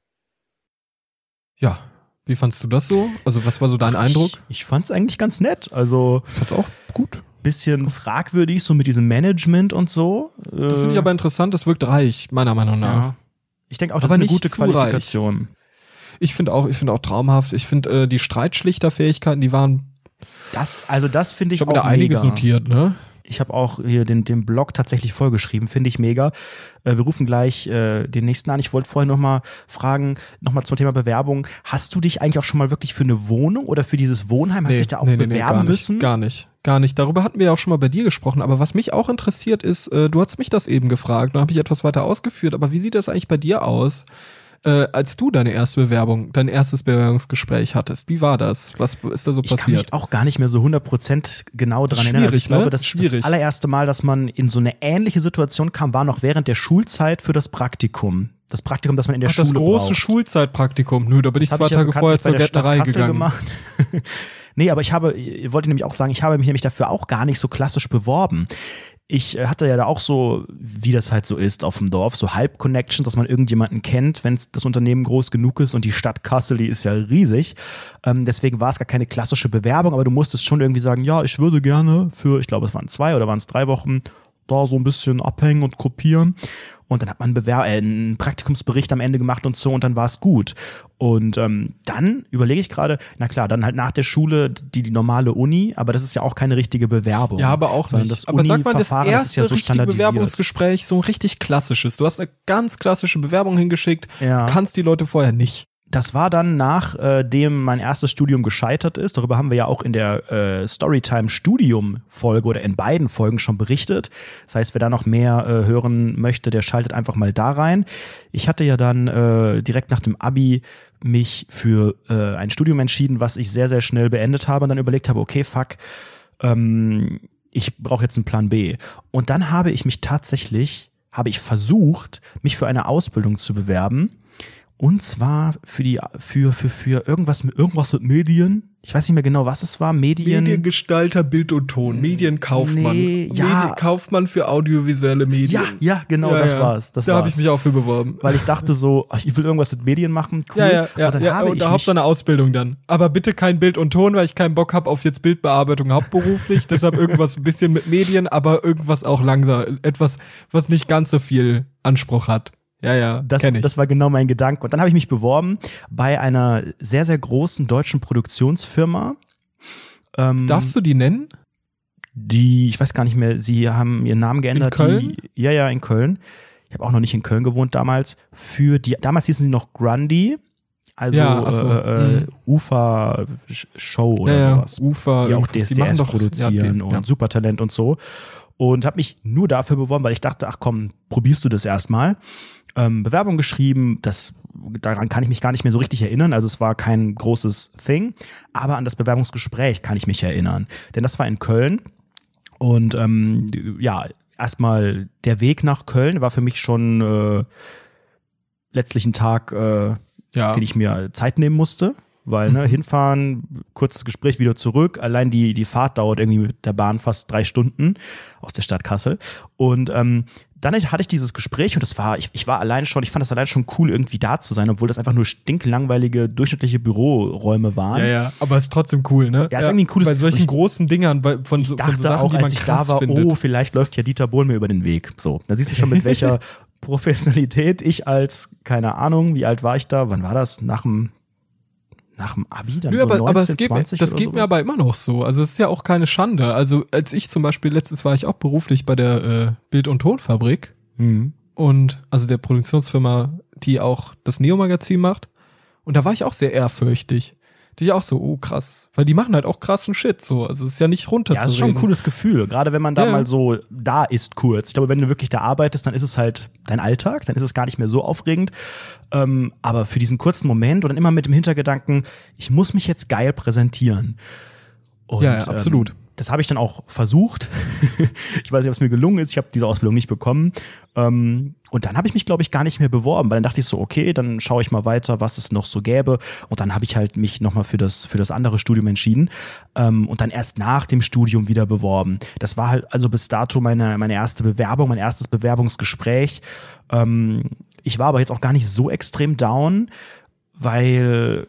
Ja, wie fandst du das so? Also, was war so dein Eindruck? Ich, ich fand es eigentlich ganz nett. Also, ich fand's auch gut. Bisschen fragwürdig, so mit diesem Management und so. Das finde ich aber interessant, das wirkt reich, meiner Meinung nach. Ja. Ich denke auch, das aber ist eine gute Qualifikation. Reich. Ich finde auch, ich finde auch traumhaft. Ich finde äh, die Streitschlichterfähigkeiten, die waren. Das, also das finde ich, ich auch da einiges mega. notiert, ne? Ich habe auch hier den, den Blog tatsächlich vollgeschrieben, finde ich mega. Äh, wir rufen gleich äh, den nächsten an. Ich wollte vorher nochmal fragen, nochmal zum Thema Bewerbung. Hast du dich eigentlich auch schon mal wirklich für eine Wohnung oder für dieses Wohnheim, hast du dich da auch nee, bewerben nee, gar müssen? Nicht, gar nicht, gar nicht. Darüber hatten wir ja auch schon mal bei dir gesprochen. Aber was mich auch interessiert ist, äh, du hast mich das eben gefragt, da habe ich etwas weiter ausgeführt. Aber wie sieht das eigentlich bei dir aus? Äh, als du deine erste Bewerbung, dein erstes Bewerbungsgespräch hattest. Wie war das? Was ist da so passiert? Ich kann mich auch gar nicht mehr so 100% genau dran erinnern. Also ich glaube, ne? das, Schwierig. das allererste Mal, dass man in so eine ähnliche Situation kam, war noch während der Schulzeit für das Praktikum. Das Praktikum, das man in der Ach, Schule Das große braucht. Schulzeitpraktikum. Nö, da bin das ich zwei Tage vorher zur Gärtnerei gegangen. Gemacht. [LAUGHS] Nee, aber ich habe, ich wollte nämlich auch sagen, ich habe mich nämlich dafür auch gar nicht so klassisch beworben. Ich äh, hatte ja da auch so, wie das halt so ist auf dem Dorf, so Halb-Connections, dass man irgendjemanden kennt, wenn das Unternehmen groß genug ist und die Stadt Kassel, die ist ja riesig. Ähm, deswegen war es gar keine klassische Bewerbung, aber du musstest schon irgendwie sagen, ja, ich würde gerne für, ich glaube, es waren zwei oder waren es drei Wochen da so ein bisschen abhängen und kopieren. Und dann hat man Bewer äh, einen Praktikumsbericht am Ende gemacht und so und dann war es gut. Und ähm, dann überlege ich gerade, na klar, dann halt nach der Schule die, die normale Uni, aber das ist ja auch keine richtige Bewerbung. Ja, aber auch nicht. Das aber sag mal, das erste ist ja so richtige. Bewerbungsgespräch, so ein richtig klassisches. Du hast eine ganz klassische Bewerbung hingeschickt, Ja. kannst die Leute vorher nicht. Das war dann nachdem mein erstes Studium gescheitert ist. Darüber haben wir ja auch in der äh, Storytime-Studium-Folge oder in beiden Folgen schon berichtet. Das heißt, wer da noch mehr äh, hören möchte, der schaltet einfach mal da rein. Ich hatte ja dann äh, direkt nach dem Abi mich für äh, ein Studium entschieden, was ich sehr, sehr schnell beendet habe und dann überlegt habe, okay, fuck, ähm, ich brauche jetzt einen Plan B. Und dann habe ich mich tatsächlich, habe ich versucht, mich für eine Ausbildung zu bewerben. Und zwar für die, für, für, für irgendwas, mit- irgendwas mit Medien. Ich weiß nicht mehr genau, was es war. Medien. Mediengestalter, Bild und Ton, Medienkaufmann. Nee, ja. Kaufmann für audiovisuelle Medien. Ja, ja, genau, Ja, das ja. war's. Das da habe ich mich auch für beworben. Weil ich dachte so, ach, ich will irgendwas mit Medien machen. Cool. Ja, ja, ja. und dann ja habe und ich da mich, eine Ausbildung dann. Aber bitte kein Bild und Ton, weil ich keinen Bock habe auf jetzt Bildbearbeitung hauptberuflich. [LAUGHS] Deshalb irgendwas ein bisschen mit Medien, aber irgendwas auch langsam. Etwas, was nicht ganz so viel Anspruch hat. Ja, ja, Das, ich. das war genau mein Gedanke. Und dann habe ich mich beworben bei einer sehr, sehr großen deutschen Produktionsfirma. Ähm, Darfst du die nennen? die, ich weiß gar nicht mehr, sie haben ihren Namen geändert. Köln? Die, ja, ja, in Köln. Ich habe auch noch nicht in Köln gewohnt damals. Für die, damals hießen sie noch Grundy, also Ja, so, äh, äh, mhm. Ufer Show oder ja, sowas. ja, Ufer, die auch. DSDS die doch, produzieren ja, die- und ja. Supertalent und so. Und habe mich nur dafür beworben, weil ich dachte, ach komm, probierst du das erstmal. Ähm, Bewerbung geschrieben, das, daran kann ich mich gar nicht mehr so richtig erinnern. Also es war kein großes Thing, aber an das Bewerbungsgespräch kann ich mich erinnern. Denn das war in Köln. Und ähm, ja, erstmal der Weg nach Köln war für mich schon äh, letztlich ein Tag, äh, ja. den ich mir Zeit nehmen musste. Weil, ne, hinfahren, kurzes Gespräch, wieder zurück. Allein die, die Fahrt dauert irgendwie mit der Bahn fast drei Stunden aus der Stadt Kassel. Und ähm, dann hatte ich dieses Gespräch und das war, ich, ich war allein schon, ich fand das allein schon cool, irgendwie da zu sein, obwohl das einfach nur stinklangweilige, durchschnittliche Büroräume waren. Ja, ja, aber ist trotzdem cool, ne? Ja, ist irgendwie ein cooles- Bei solchen ich- großen Dingern, bei, von, Ich so, von dachte so Sachen, auch, die man als ich krass da war, findet. oh, vielleicht läuft ja Dieter Bohlen mir über den Weg. So, da siehst du schon, mit welcher [LAUGHS] Professionalität ich als, keine Ahnung, wie alt war ich da? Wann war das? Nach dem, nach dem Abi? Dann Nö, so aber, 19, aber es geht, mir- 20 das geht mir sowas? aber immer noch so. Also es ist ja auch keine Schande. Also als ich zum Beispiel, letztens war ich auch beruflich bei der äh, Bild- und Tonfabrik Mhm. und also der Produktionsfirma, die auch das Neo-Magazin macht. Und da war ich auch sehr ehrfürchtig. Die auch so, oh krass. Weil die machen halt auch krassen Shit so. Also es ist ja nicht runter Ja, das ist schon ein cooles Gefühl. Gerade wenn man da Ja. mal so da ist kurz. Ich glaube, wenn du wirklich da arbeitest, dann ist es halt dein Alltag, dann ist es gar nicht mehr so aufregend. Ähm, aber für diesen kurzen Moment und dann immer mit dem Hintergedanken, ich muss mich jetzt geil präsentieren. Und, Ja, ja, absolut. Ähm, das habe ich dann auch versucht. [LAUGHS] ich weiß nicht, ob es mir gelungen ist. Ich habe diese Ausbildung nicht bekommen. Ähm, und dann habe ich mich, glaube ich, gar nicht mehr beworben, weil dann dachte ich so, okay, dann schaue ich mal weiter, was es noch so gäbe. Und dann habe ich halt mich nochmal für das, für das andere Studium entschieden. Ähm, und dann erst nach dem Studium wieder beworben. Das war halt also bis dato meine, meine erste Bewerbung, mein erstes Bewerbungsgespräch. Ähm, ich war aber jetzt auch gar nicht so extrem down, weil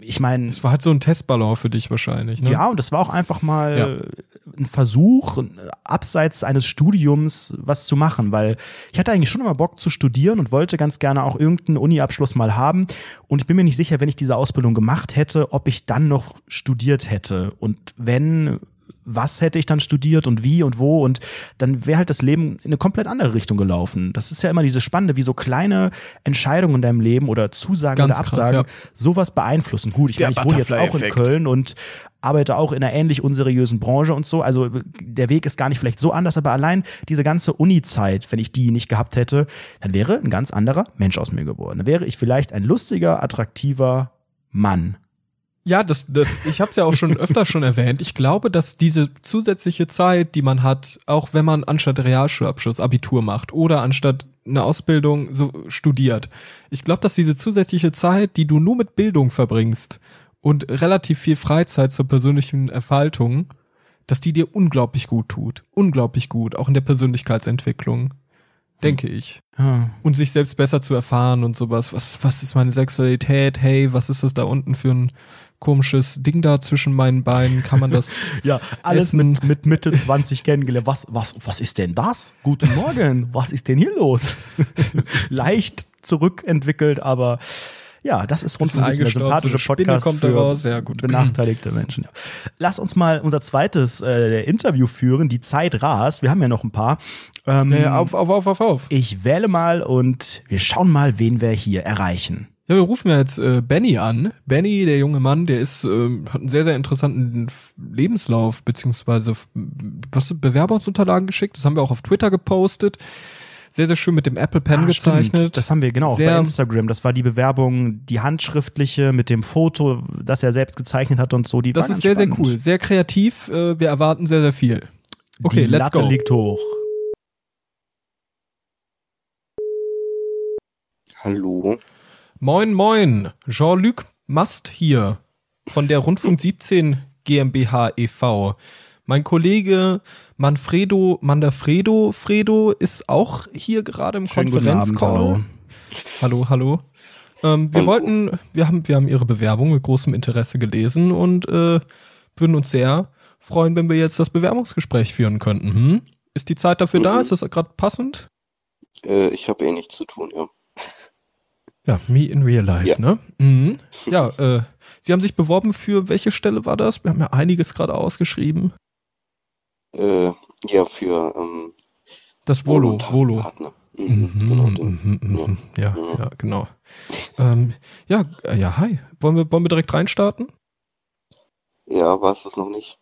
ich meine, Es war halt so ein Testballon für dich wahrscheinlich, ne? ja, und es war auch einfach mal ein Versuch, abseits eines Studiums was zu machen, weil ich hatte eigentlich schon immer Bock zu studieren und wollte ganz gerne auch irgendeinen Uni-Abschluss mal haben. Und ich bin mir nicht sicher, wenn ich diese Ausbildung gemacht hätte, ob ich dann noch studiert hätte. Und wenn, was hätte ich dann studiert und wie und wo und dann wäre halt das Leben in eine komplett andere Richtung gelaufen. Das ist ja immer diese Spannende, wie so kleine Entscheidungen in deinem Leben oder Zusagen Ganz oder krass, Absagen ja. sowas beeinflussen. Gut, ich, Der meine, ich wohne jetzt auch in. Köln und arbeite auch in einer ähnlich unseriösen Branche und so. Also der Weg ist gar nicht vielleicht so anders, aber allein diese ganze Uni-Zeit, wenn ich die nicht gehabt hätte, dann wäre ein ganz anderer Mensch aus mir geworden. Dann wäre ich vielleicht ein lustiger, attraktiver Mann. Ja, das, das, ich habe es ja auch schon öfter schon erwähnt. Ich glaube, dass diese zusätzliche Zeit, die man hat, auch wenn man anstatt Realschulabschluss Abitur macht oder anstatt eine Ausbildung so studiert, ich glaube, dass diese zusätzliche Zeit, die du nur mit Bildung verbringst und relativ viel Freizeit zur persönlichen Erfaltung, dass die dir unglaublich gut tut. Unglaublich gut, auch in der Persönlichkeitsentwicklung. Denke ich. Ja. Und sich selbst besser zu erfahren und sowas. Was, was ist meine Sexualität? Hey, was ist das da unten für ein komisches Ding da zwischen meinen Beinen? Kann man das [LAUGHS] Ja, alles Essen. mit, mit Mitte 20 kennengelernt. Was, was, was ist denn das? Guten Morgen. Was ist denn hier los? [LAUGHS] Leicht zurückentwickelt, aber ja, das ist Rundfunk 17, der so sympathische Spinne Podcast kommt für raus. Ja, gut. benachteiligte Menschen. Ja. Lass uns mal unser zweites äh, Interview führen. Die Zeit rast. Wir haben ja noch ein paar. Ähm, ja, auf, auf, auf, auf, auf. Ich wähle mal und wir schauen mal, wen wir hier erreichen. Ja, wir rufen ja jetzt äh, Benny an. Benny, der junge Mann, der ist, ähm, hat einen sehr, sehr interessanten Lebenslauf, beziehungsweise was Bewerbungsunterlagen geschickt. Das haben wir auch auf Twitter gepostet. Sehr, sehr schön mit dem Apple Pen Ah, gezeichnet. stimmt. Das haben wir genau Sehr- bei Instagram. Das war die Bewerbung, die handschriftliche mit dem Foto, das er selbst gezeichnet hat und so. Die das war ist sehr, sehr spannend. cool. Sehr kreativ. Äh, wir erwarten sehr, sehr viel. Okay, die let's Latte go. liegt hoch. Hallo. Moin, moin. Jean-Luc Mast hier von der Rundfunk 17 GmbH e.V. Mein Kollege Manfredo Mandafredo Fredo ist auch hier gerade im Schönen Konferenzcall. hallo. Hallo, hallo. Ähm, wir wollten, wir haben, wir haben Ihre Bewerbung mit großem Interesse gelesen und äh, würden uns sehr freuen, wenn wir jetzt das Bewerbungsgespräch führen könnten. Hm? Ist die Zeit dafür da? Mhm. Ist das gerade passend? Äh, ich habe eh nichts zu tun, ja. Ja, me in real life, Ja. ne? Mhm. Ja, äh, Sie haben sich beworben für welche Stelle war das? Wir haben ja einiges gerade ausgeschrieben. Äh, ja, für ähm, Das Volo, Volo. Volontarpartner. Mhm, Mhm, genau, mhm, mhm, mhm. Ja, Ja. ja, genau. Ähm, ja, äh, ja, hi. Wollen wir, wollen wir direkt reinstarten? Ja, war es das noch nicht?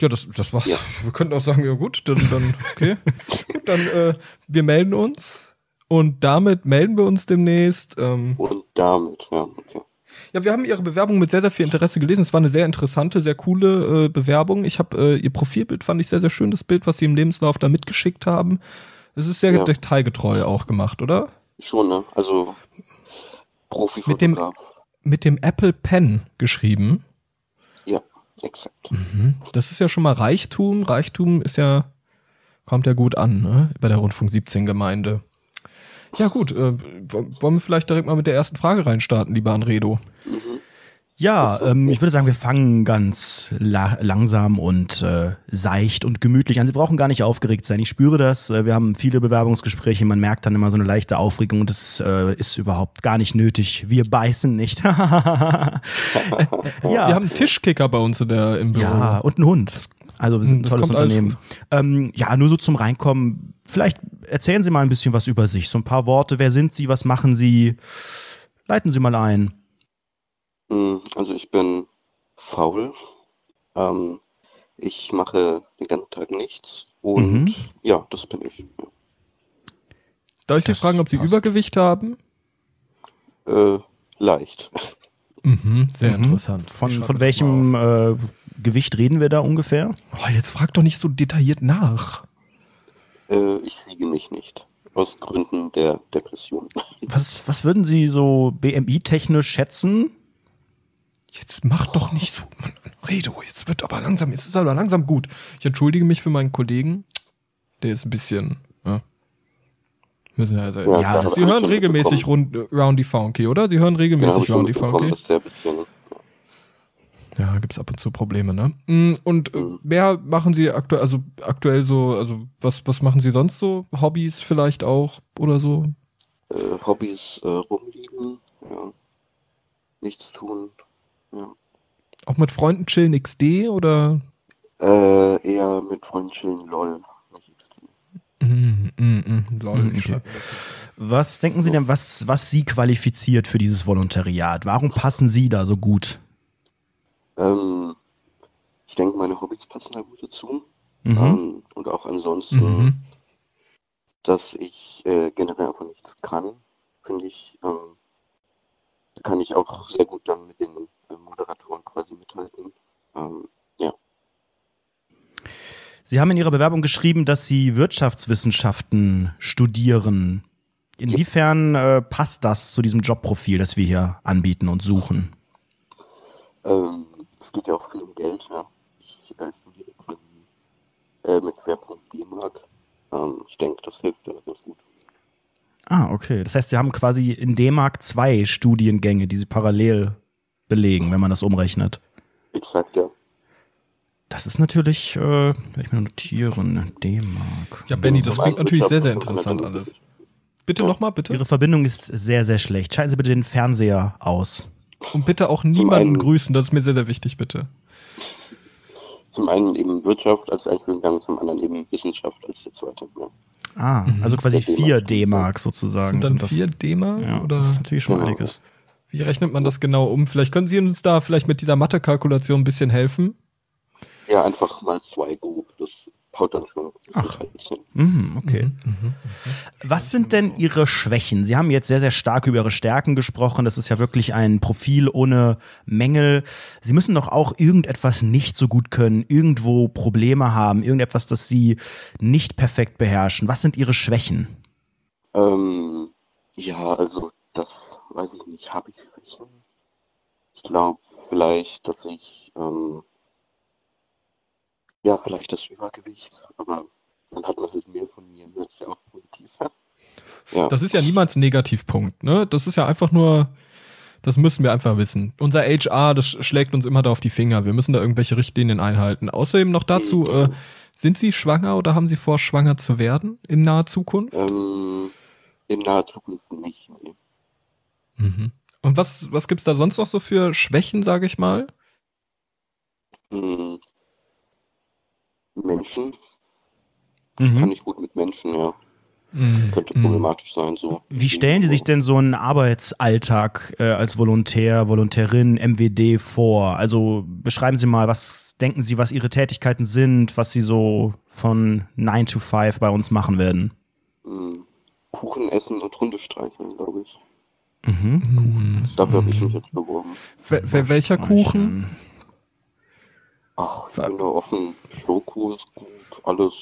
Ja, das, das war's. Ja. Wir könnten auch sagen, ja gut, dann, dann okay. [LAUGHS] Gut, dann, äh, wir melden uns und damit melden wir uns demnächst. Ähm, Und damit, ja, okay. ja, wir haben Ihre Bewerbung mit sehr, sehr viel Interesse gelesen. Es war eine sehr interessante, sehr coole äh, Bewerbung. Ich habe äh, Ihr Profilbild fand ich sehr, sehr schön, das Bild, was Sie im Lebenslauf da mitgeschickt haben. Es ist sehr Ja. detailgetreu auch gemacht, oder? Schon, ne? Also Mit dem-. Mit dem Apple Pen geschrieben. Exakt. Mhm. Das ist ja schon mal Reichtum. Reichtum ist ja, kommt ja gut an, ne? Bei der Rundfunk 17 Gemeinde. Ja, gut, äh, wo- wollen wir vielleicht direkt mal mit der ersten Frage reinstarten, lieber Anredo? Mhm. Ja, ähm, ich würde sagen, wir fangen ganz la langsam und äh, seicht und gemütlich an. Sie brauchen gar nicht aufgeregt sein. Ich spüre das. Äh, wir haben viele Bewerbungsgespräche. Man merkt dann immer so eine leichte Aufregung und das äh, ist überhaupt gar nicht nötig. Wir beißen nicht. [LAUGHS] [LAUGHS] ja, Wir haben einen Tischkicker bei uns in der, im Büro. ja, und einen Hund. Also wir sind ein Das tolles Unternehmen. Ähm, ja, nur so zum Reinkommen. Vielleicht erzählen Sie mal ein bisschen was über sich. So ein paar Worte. Wer sind Sie? Was machen Sie? Leiten Sie mal ein. Mm, Also ich bin faul. Ähm, ich mache den ganzen Tag nichts. Und Mhm. ja, das bin ich. Darf ich Sie Das fragen, ob Sie passt. Übergewicht haben? Äh, leicht. Mhm, sehr Mhm. interessant. Von, von welchem äh, Gewicht reden wir da ungefähr? Oh, jetzt frag doch nicht so detailliert nach. Äh, ich siege mich nicht. Aus Gründen der Depression. [LAUGHS] Was, was würden Sie so BMI-technisch schätzen? Jetzt mach doch nicht so. Mann, Redo, jetzt wird aber langsam, jetzt ist aber langsam gut. Ich entschuldige mich für meinen Kollegen. Der ist ein bisschen. Ja. Müssen ja also. Ja, Ja, Sie hören regelmäßig rund, äh, Roundy Funky, oder? Sie hören regelmäßig schon Roundy Funky. dass der ein bisschen Ja, gibt's ab und zu Probleme, ne? Mm, Und äh, Mhm. mehr machen Sie aktuell, also aktuell so, also was, was machen Sie sonst so? Hobbys vielleicht auch oder so? äh, Hobbys äh, rumliegen, ja. Nichts tun. Ja. Auch mit Freunden chillen XD oder? Äh, eher mit Freunden chillen, lol. Mm, mm, mm, lol, ich okay. Was denken Sie denn, was, was Sie qualifiziert für dieses Volontariat? Warum passen Sie da so gut? Ähm, ich denke, meine Hobbys passen da gut dazu. Mhm. Ähm, und auch ansonsten, Mhm. dass ich äh, generell einfach nichts kann, finde ich, ähm, kann ich auch sehr gut dann mit den äh, Moderatoren quasi mithalten. Ähm, Sie haben in Ihrer Bewerbung geschrieben, dass Sie Wirtschaftswissenschaften studieren. Inwiefern äh, passt das zu diesem Jobprofil, das wir hier anbieten und suchen? Ähm, es geht ja auch viel um Geld, ja. Ich äh, studiere quasi äh, mit Schwerpunkt D-Mark. Ähm, ich denke, das hilft ja ganz gut. Ah, okay. Das heißt, Sie haben quasi in D-Mark zwei Studiengänge, die Sie parallel belegen, wenn man das umrechnet. Exakt, ja. Das ist natürlich, äh, werde ich mir notieren, D-Mark. Ja, Benny, das klingt natürlich sehr, sehr interessant alles. Bitte nochmal, bitte. Ihre Verbindung ist sehr, sehr schlecht. Schalten Sie bitte den Fernseher aus. Und bitte auch niemanden einen- grüßen, das ist mir sehr, sehr wichtig, bitte. Zum einen eben Wirtschaft als Einführungsgang, zum anderen eben Wissenschaft als der zweite. Ja. Ah, Mhm. also quasi Der vier D-Mark. D-Mark sozusagen. Sind dann das. vier D-Mark Ja, das oder ist natürlich schon Genau. einiges. wie rechnet man das genau um? Vielleicht können Sie uns da vielleicht mit dieser Mathe-Kalkulation ein bisschen helfen. ja, einfach mal zwei grob. Das haut dann schon. Ach. Mhm, okay. Mhm. Was sind denn Ihre Schwächen? Sie haben jetzt sehr, sehr stark über Ihre Stärken gesprochen. Das ist ja wirklich ein Profil ohne Mängel. Sie müssen doch auch irgendetwas nicht so gut können, irgendwo Probleme haben, irgendetwas, das Sie nicht perfekt beherrschen. Was sind Ihre Schwächen? Ähm, ja, also das weiß ich nicht. Habe ich Schwächen? Ich glaube vielleicht, dass ich ähm, ja vielleicht das Übergewicht, aber dann hat man halt mehr von mir. Das ist ja auch positiv. [LAUGHS] Ja, Das ist ja niemals ein Negativpunkt, ne? Das ist ja einfach nur, das müssen wir einfach wissen. Unser HR, das schlägt uns immer da auf die Finger. Wir müssen da irgendwelche Richtlinien einhalten. Außerdem noch dazu, äh, sind Sie schwanger oder haben Sie vor, schwanger zu werden in naher Zukunft? ähm, in naher Zukunft nicht. Nee. Mhm. Und was, was gibt's da sonst noch so für Schwächen, sage ich mal? Hm. Menschen Mhm. kann ich gut mit Menschen, ja. Mhm. Könnte Mhm. problematisch sein, so. Wie stellen Sie sich denn so einen Arbeitsalltag äh, als Volontär, Volontärin, MWD vor? Also beschreiben Sie mal, was denken Sie, was Ihre Tätigkeiten sind, was Sie so von 9 to 5 bei uns machen werden? Hm. Kuchen essen und Hunde streicheln, glaube ich. Mhm. Mhm. Dafür habe ich mich jetzt beworben. Wel- welcher Kuchen? Ach, ich bin da offen. Schoko ist gut, alles.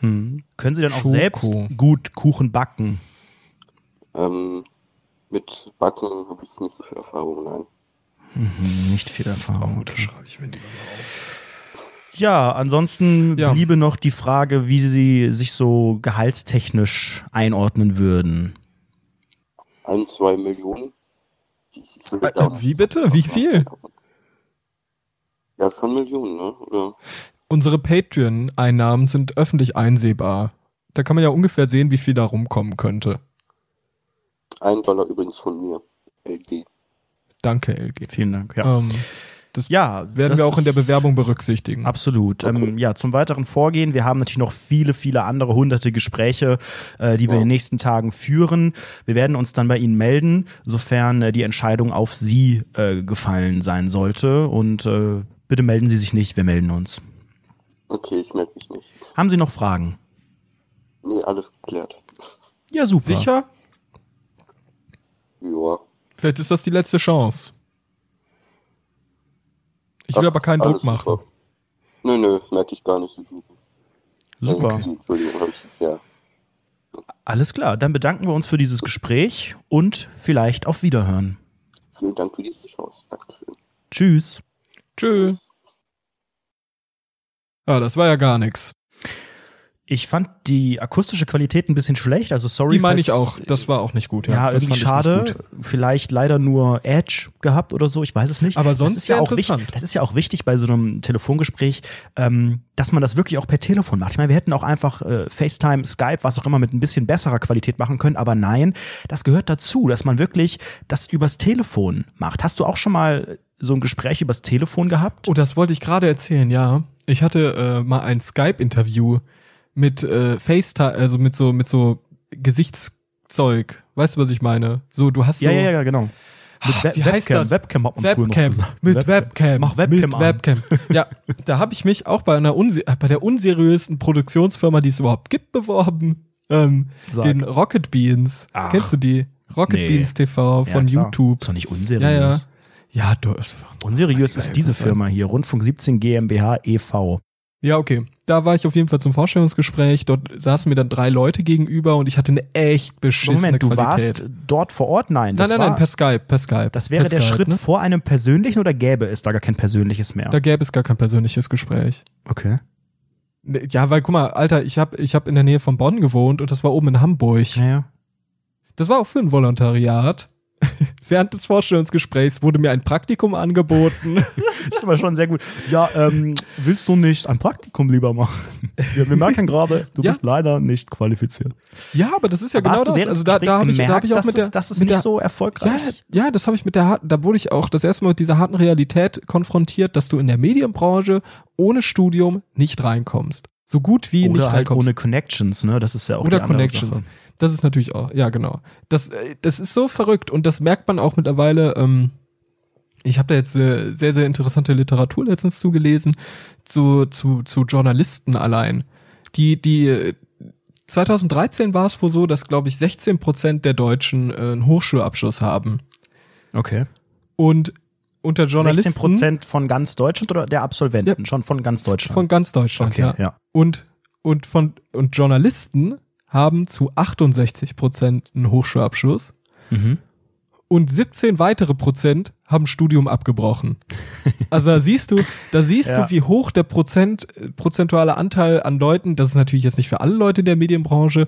Hm. Können Sie denn auch Schoko. selbst gut Kuchen backen? Ähm, mit Backen habe ich nicht so viel Erfahrung, nein. Mhm, nicht viel Erfahrung. das schreibe ich mir lieber mal auf. Ja, ansonsten Ja. bliebe noch die Frage, wie Sie sich so gehaltstechnisch einordnen würden. Ein, zwei Millionen. Äh, nicht- wie bitte? Wie viel? Ja, schon Millionen, ne? Oder? Unsere Patreon-Einnahmen sind öffentlich einsehbar. Da kann man ja ungefähr sehen, wie viel da rumkommen könnte. Ein Dollar übrigens von mir. LG. Danke, LG. Vielen Dank. Ja, Ähm, das ja werden das wir auch in der Bewerbung berücksichtigen. Absolut. Okay. Ähm, ja, zum weiteren Vorgehen. Wir haben natürlich noch viele, viele andere hunderte Gespräche, äh, die wir Ja. in den nächsten Tagen führen. Wir werden uns dann bei Ihnen melden, sofern äh, die Entscheidung auf Sie äh, gefallen sein sollte. Und äh, bitte melden Sie sich nicht, wir melden uns. Okay, ich melde mich nicht. Haben Sie noch Fragen? Nee, alles geklärt. Ja, super. Sicher? Ja. Vielleicht ist das die letzte Chance. Ich will Ach, aber keinen Druck machen. super. Nö, nö, merke ich gar nicht. Super. Entschuldigung, ja. Alles klar. Dann bedanken wir uns für dieses Gespräch und vielleicht auf Wiederhören. Vielen Dank für diese Chance. Dankeschön. Tschüss. Tschö. Ja, das war ja gar nichts. Ich fand die akustische Qualität ein bisschen schlecht, also sorry. Die meine ich auch. Das war auch nicht gut. Ja, Ja, das irgendwie fand ich nicht schade. gut. Vielleicht leider nur Edge gehabt oder so, ich weiß es nicht. Aber sonst das ist ja auch wichtig, interessant. Das ist ja auch wichtig bei so einem Telefongespräch, ähm, dass man das wirklich auch per Telefon macht. Ich meine, wir hätten auch einfach äh, FaceTime, Skype, was auch immer mit ein bisschen besserer Qualität machen können, aber nein, das gehört dazu, dass man wirklich das übers Telefon macht. Hast du auch schon mal so ein Gespräch übers Telefon gehabt? Oh, das wollte ich gerade erzählen, ja. Ich hatte äh, mal ein Skype-Interview mit äh, FaceTime, also mit so, mit so Gesichtszeug. Weißt du, was ich meine? So, du hast so. ja, ja, ja, genau. Web- wie heißt Webcam, das? Webcam hat man Webcam, mit Web- Webcam, Mach Webcam mit. Webcam. Ja, da habe ich mich auch bei einer unse äh, bei der unseriösen Produktionsfirma, die es überhaupt gibt, beworben. Ähm, den Rocket Beans. Ach. Kennst du die? Rocket Nee. Beans TV von Ja. YouTube. Ist doch nicht unseriös. ja. Ja, du. Unseriös ist Ja, diese Firma hier, Rundfunk 17 GmbH e.V. Ja, okay. Da war ich auf jeden Fall zum Vorstellungsgespräch. Dort saßen mir dann drei Leute gegenüber und ich hatte eine echt beschissene Moment, du Qualität. warst dort vor Ort? Nein, das nein, nein, war, nein, per Skype, per Skype. das wäre der Skype, Schritt Ne? vor einem persönlichen oder gäbe es da gar kein persönliches mehr? Da gäbe es gar kein persönliches Gespräch. okay. Ne, Ja, weil guck mal, Alter, ich habe ich hab in der Nähe von Bonn gewohnt und das war oben in Hamburg. Naja. Das war auch für ein Volontariat. [LAUGHS] Während des Vorstellungsgesprächs wurde mir ein Praktikum angeboten. [LAUGHS] Das ist aber schon sehr gut. Ja, ähm, willst du nicht ein Praktikum lieber machen? Ja, wir merken gerade, du Ja. bist leider nicht qualifiziert. ja, aber das ist ja Aber genau das. Also da, da habe ich, da hab ich auch mit der, dass es mit nicht der, so ja, erfolgreich ja, das habe ich mit der harten, da wurde ich auch das erste Mal mit dieser harten Realität konfrontiert, dass du in der Medienbranche ohne Studium nicht reinkommst. So gut wie nicht Oder halt reinkommst. ohne Connections, ne? Das ist ja auch Oder Connections. Sache. Das ist natürlich auch, ja, genau. Das, äh, das ist so verrückt und das merkt man auch mittlerweile. Ähm, ich habe da jetzt äh, sehr, sehr interessante Literatur letztens zugelesen zu, zu, zu Journalisten allein. Die, die äh, 2013 war es wohl so, dass, glaube ich, 16 Prozent der Deutschen äh, einen Hochschulabschluss haben. Okay. Und unter 16 Journalisten Prozent von ganz Deutschland oder der Absolventen? Schon von ganz Deutschland. von ganz Deutschland, okay, ja. ja. Und, und, von, und Journalisten haben zu 68 Prozent einen Hochschulabschluss. Mhm. und 17 weitere Prozent haben Studium abgebrochen. Also da siehst du, da siehst Ja. du, wie hoch der Prozent, prozentuale Anteil an Leuten, das ist natürlich jetzt nicht für alle Leute der Medienbranche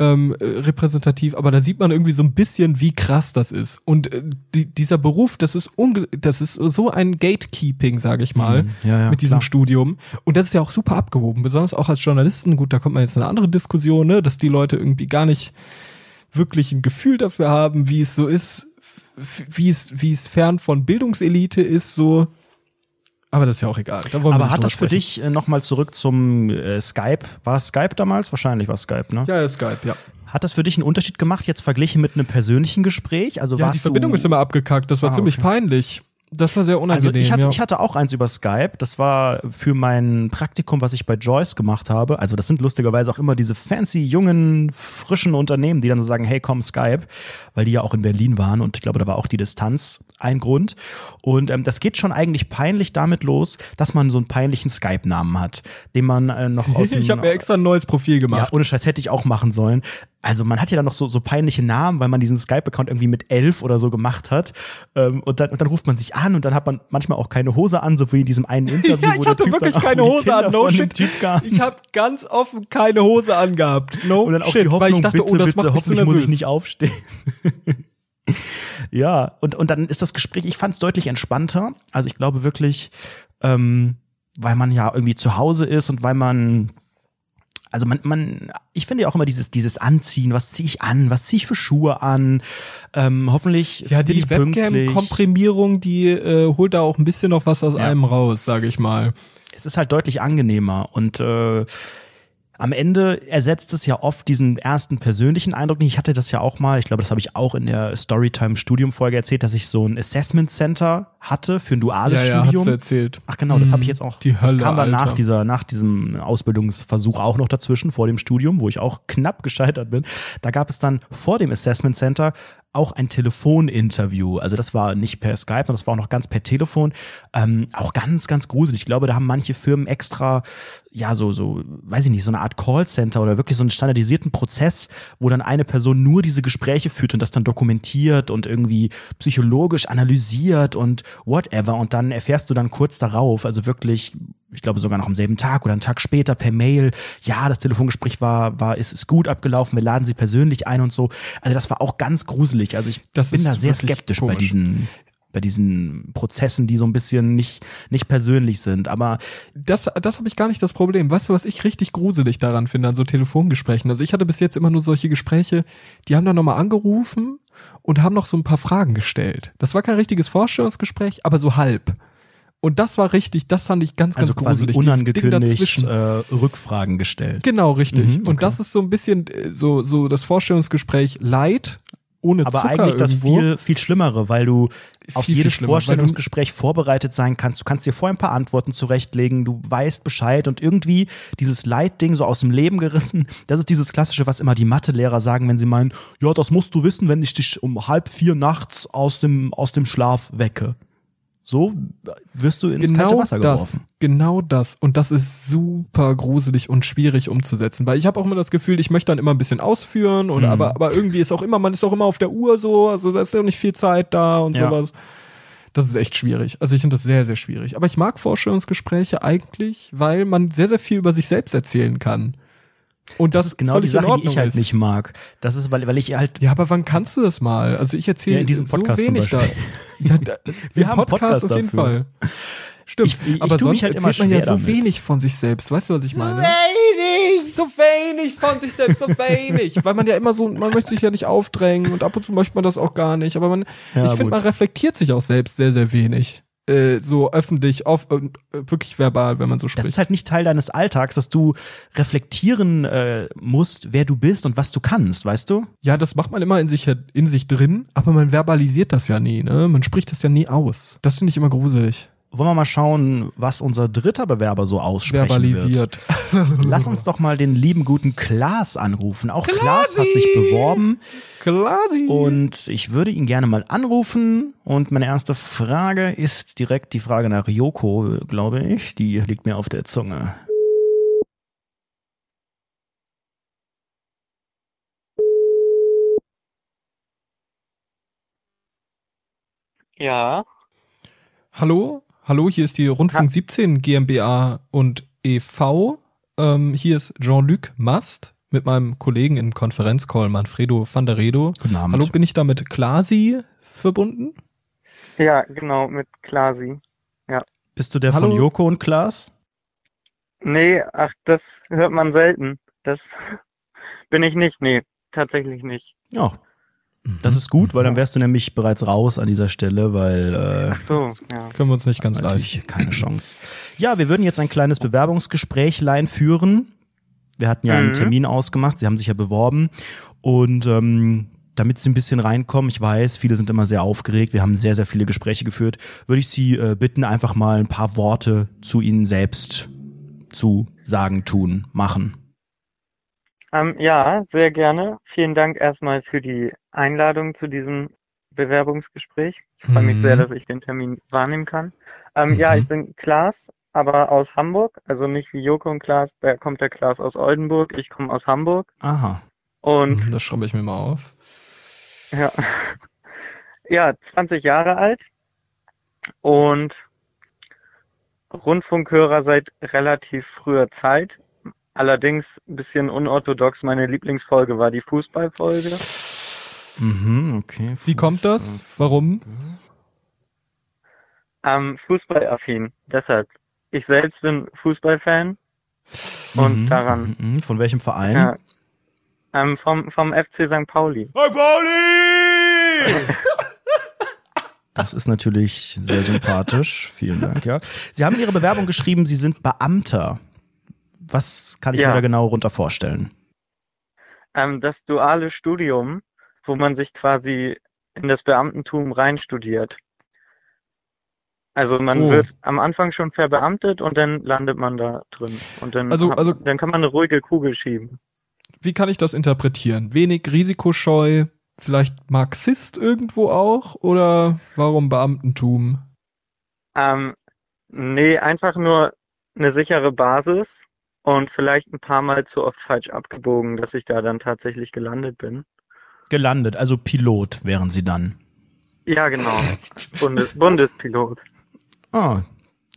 ähm, äh, repräsentativ, aber da sieht man irgendwie so ein bisschen, wie krass das ist. Und äh, die, dieser Beruf, das ist unge das ist so ein Gatekeeping, sage ich mal, Mhm. Ja, ja, mit diesem klar. Studium. Und das ist ja auch super abgehoben, besonders auch als Journalisten. Gut, da kommt man jetzt in eine andere Diskussion, ne, dass die Leute irgendwie gar nicht wirklich ein Gefühl dafür haben, wie es so ist, wie es, wie es fern von Bildungselite ist, so. Aber das ist ja auch egal. Da wollen wir Aber hat das für sprechen. dich äh, nochmal zurück zum äh, Skype? War es Skype damals? Wahrscheinlich war es Skype, ne? Ja, ja, Skype, ja. Hat das für dich einen Unterschied gemacht, jetzt verglichen mit einem persönlichen Gespräch? Also Ja, die warst Verbindung du, ist immer abgekackt. Das war Ah, ziemlich okay. peinlich. Das war sehr Also unangenehm. ich hatte, ja. ich hatte auch eins über Skype. Das war für mein Praktikum, was ich bei Joyce gemacht habe. Also das sind lustigerweise auch immer diese fancy, jungen, frischen Unternehmen, die dann so sagen, hey, komm, Skype, weil die ja auch in Berlin waren und ich glaube, da war auch die Distanz ein Grund. Und ähm, das geht schon eigentlich peinlich damit los, dass man so einen peinlichen Skype-Namen hat, den man äh, noch [LAUGHS] aus ich habe mir extra ein neues Profil ja, gemacht. ohne Scheiß hätte ich auch machen sollen. Also man hat ja dann noch so, so peinliche Namen, weil man diesen Skype-Account irgendwie mit elf oder so gemacht hat. Ähm, und, dann, und dann ruft man sich an und dann hat man manchmal auch keine Hose an, so wie in diesem einen [LAUGHS] Interview. Ja, wo ich der hatte Typ wirklich keine Hose an, no shit. Ich habe ganz offen keine Hose angehabt. No und dann auch shit, die Hoffnung, ich dachte, bitte, oh, das bitte, macht hoffentlich muss ich nicht aufstehen. [LAUGHS] ja, und, und dann ist das Gespräch, ich fand es deutlich entspannter. Also ich glaube wirklich, ähm, weil man ja irgendwie zu Hause ist und weil man also man, man, ich finde ja auch immer dieses, dieses Anziehen, was ziehe ich an, was ziehe ich für Schuhe an, ähm, hoffentlich Ja, die. Webcam-Komprimierung, die äh, holt da auch ein bisschen noch was aus Ja. einem raus, sage ich mal. es ist halt deutlich angenehmer und äh, am Ende ersetzt es ja oft diesen ersten persönlichen Eindruck nicht. Ich hatte das ja auch mal, ich glaube, das habe ich auch in der Storytime-Studium-Folge erzählt, dass ich so ein Assessment Center hatte für ein duales ja, ja, Studium. du erzählt. Ach genau, das habe ich Mhm. jetzt auch. Die das Hölle, kam dann nach, dieser, nach diesem Ausbildungsversuch auch noch dazwischen, vor dem Studium, wo ich auch [LAUGHS] knapp gescheitert bin. Da gab es dann vor dem Assessment Center auch ein Telefoninterview. Also das war nicht per Skype, sondern das war auch noch ganz per Telefon. Ähm, auch ganz, ganz gruselig. Ich glaube, da haben manche Firmen extra, ja, so, so, weiß ich nicht, so eine Art Callcenter oder wirklich so einen standardisierten Prozess, wo dann eine Person nur diese Gespräche führt und das dann dokumentiert und irgendwie psychologisch analysiert und whatever. Und dann erfährst du dann kurz darauf, also wirklich, ich glaube sogar noch am selben Tag oder einen Tag später per Mail, ja, das Telefongespräch war, war, ist, ist gut abgelaufen, wir laden sie persönlich ein und so. Also das war auch ganz gruselig. Also ich Das bin da sehr skeptisch bei komisch. diesen bei diesen Prozessen, die so ein bisschen nicht, nicht persönlich sind. Aber Das, das habe ich gar nicht das Problem. Weißt du, was ich richtig gruselig daran finde, an so Telefongesprächen? Also ich hatte bis jetzt immer nur solche Gespräche, die haben dann nochmal angerufen und haben noch so ein paar Fragen gestellt. Das war kein richtiges Vorstellungsgespräch, aber so halb. Und das war richtig, das fand ich ganz, ganz also quasi gruselig. Ding unangekündigt dazwischen. äh, Rückfragen gestellt. Genau, richtig. Mhm, Und okay. das ist so ein bisschen äh, so, so das Vorstellungsgespräch light, ohne Aber Zucker eigentlich das irgendwo. viel, viel Schlimmere, weil du auf Viel, viel jedes Vorstellungsgespräch vorbereitet sein kannst. Du kannst dir vorher ein paar Antworten zurechtlegen, du weißt Bescheid und irgendwie dieses Leitding so aus dem Leben gerissen. Das ist dieses Klassische, was immer die Mathelehrer sagen, wenn sie meinen, ja, das musst du wissen, wenn ich dich um halb vier nachts aus dem, aus dem Schlaf wecke. So wirst du ins genau kalte Wasser das, geworfen. genau das. Und das ist super gruselig und schwierig umzusetzen, weil ich habe auch immer das Gefühl, ich möchte dann immer ein bisschen ausführen oder Mhm. aber aber irgendwie ist auch immer, man ist auch immer auf der Uhr so, also da ist ja nicht viel Zeit da und Ja. sowas. Das ist echt schwierig. Also ich finde das sehr, sehr schwierig. Aber ich mag Vorstellungsgespräche eigentlich, weil man sehr, sehr viel über sich selbst erzählen kann. Und das, Das, ist genau die Sache, die ich halt ist. nicht mag. Das ist, weil, weil ich halt Ja, aber wann kannst du das mal? Also ich erzähle Ja, in diesem Podcast so wenig da. [LAUGHS] Ja, da [LAUGHS] Wir haben Podcast, Podcast auf jeden dafür. Fall. Stimmt. Ich- ich aber tu mich sonst halt erzählt man ja so damit. wenig von sich selbst. Weißt du, was ich meine? wenig. So wenig von sich selbst, so [LAUGHS] wenig. Weil man ja immer so, man möchte sich ja nicht aufdrängen und ab und zu möchte man das auch gar nicht. Aber man, Ja, ich finde, man reflektiert sich auch selbst sehr, sehr wenig. Äh, so öffentlich, auf, äh, wirklich verbal, wenn man so Das spricht. ist halt nicht Teil deines Alltags, dass du reflektieren äh, musst, wer du bist und was du kannst, weißt du? ja, das macht man immer in sich, in sich drin, aber man verbalisiert das ja nie, ne? Man spricht das ja nie aus. Das finde ich immer gruselig. Wollen wir mal schauen, was unser dritter Bewerber so aussprechen Verbalisiert. wird. [LAUGHS] Lass uns doch mal den lieben guten Klaas anrufen. Auch Klaas hat sich beworben Klasi. und ich würde ihn gerne mal anrufen. Und meine erste Frage ist direkt die Frage nach Joko, glaube ich. Die liegt mir auf der Zunge. Ja, Hallo, hallo, hier ist die Rundfunk 17 GmbH und e.V. Ähm, hier ist Jean-Luc Mast mit meinem Kollegen im Konferenzcall Manfredo van der Redo. Guten Abend. Hallo, bin ich da mit Klasi verbunden? ja, genau, mit Klasi. Bist du der Hallo? von Joko und Klaas? Nee, ach, das hört man selten. Das [LAUGHS] bin ich nicht, nee, tatsächlich nicht. Ja. Das ist gut, weil dann wärst du nämlich bereits raus an dieser Stelle, weil äh, Ach so, ja. Können wir uns nicht ganz leisten. keine Chance. Ja, wir würden jetzt ein kleines Bewerbungsgesprächlein führen. Wir hatten ja einen Mhm. Termin ausgemacht, Sie haben sich ja beworben und ähm, damit Sie ein bisschen reinkommen, ich weiß, viele sind immer sehr aufgeregt, wir haben sehr, sehr viele Gespräche geführt, würde ich Sie äh, bitten, einfach mal ein paar Worte zu Ihnen selbst zu sagen, tun, machen. Ähm, ja, sehr gerne. Vielen Dank erstmal für die Einladung zu diesem Bewerbungsgespräch. Ich freue mich Mhm. sehr, dass ich den Termin wahrnehmen kann. Ähm, Ja, Mhm. ich bin Klaas, aber aus Hamburg, also nicht wie Joko und Klaas, da kommt der Klaas aus Oldenburg, ich komme aus Hamburg Aha. und Mhm, Das schreibe ich mir mal auf. Ja. [LAUGHS] Ja, 20 Jahre alt und Rundfunkhörer seit relativ früher Zeit. Allerdings ein bisschen unorthodox. Meine Lieblingsfolge war die Fußballfolge. Mhm, okay. Wie kommt das? Warum? Ähm, Fußballaffin. Deshalb. Ich selbst bin Fußballfan und Mhm, daran. mhm. Von welchem Verein? Ja. Ähm, vom, vom FC St. Pauli. Hi Pauli! [LAUGHS] Das ist natürlich sehr sympathisch. Vielen Dank, ja. Sie haben in Ihre Bewerbung geschrieben, Sie sind Beamter. Was kann ich Ja. mir da genau runter vorstellen? Ähm, das duale Studium, wo man sich quasi in das Beamtentum reinstudiert. Also man Oh. wird am Anfang schon verbeamtet und dann landet man da drin. Und dann, Also- also- dann kann man eine ruhige Kugel schieben. Wie kann ich das interpretieren? Wenig risikoscheu, vielleicht Marxist irgendwo auch oder warum Beamtentum? Ähm, nee, einfach nur eine sichere Basis und vielleicht ein paar Mal zu oft falsch abgebogen, dass ich da dann tatsächlich gelandet bin. Gelandet, also Pilot wären Sie dann. Ja, genau. Bundes Bundespilot. Ah,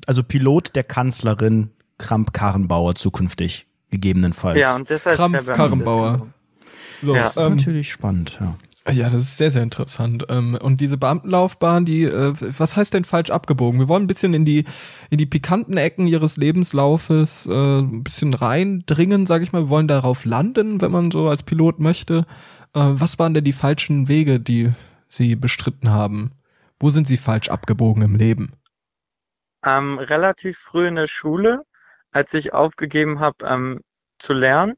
also Pilot der Kanzlerin Kramp-Karrenbauer zukünftig, gegebenenfalls. Ja, und deshalb Krampf verbeamtet. Karrenbauer. So, Ja. das ist ähm, natürlich spannend, ja. Ja, das ist sehr, sehr interessant. Ähm, Und diese Beamtenlaufbahn, die, äh, was heißt denn falsch abgebogen? Wir wollen ein bisschen in die, in die pikanten Ecken ihres Lebenslaufes äh, ein bisschen reindringen, sag ich mal. Wir wollen darauf landen, wenn man so als Pilot möchte. Äh, Was waren denn die falschen Wege, die Sie bestritten haben? Wo sind Sie falsch abgebogen im Leben? Ähm, relativ früh in der Schule, als ich aufgegeben habe ähm, zu lernen.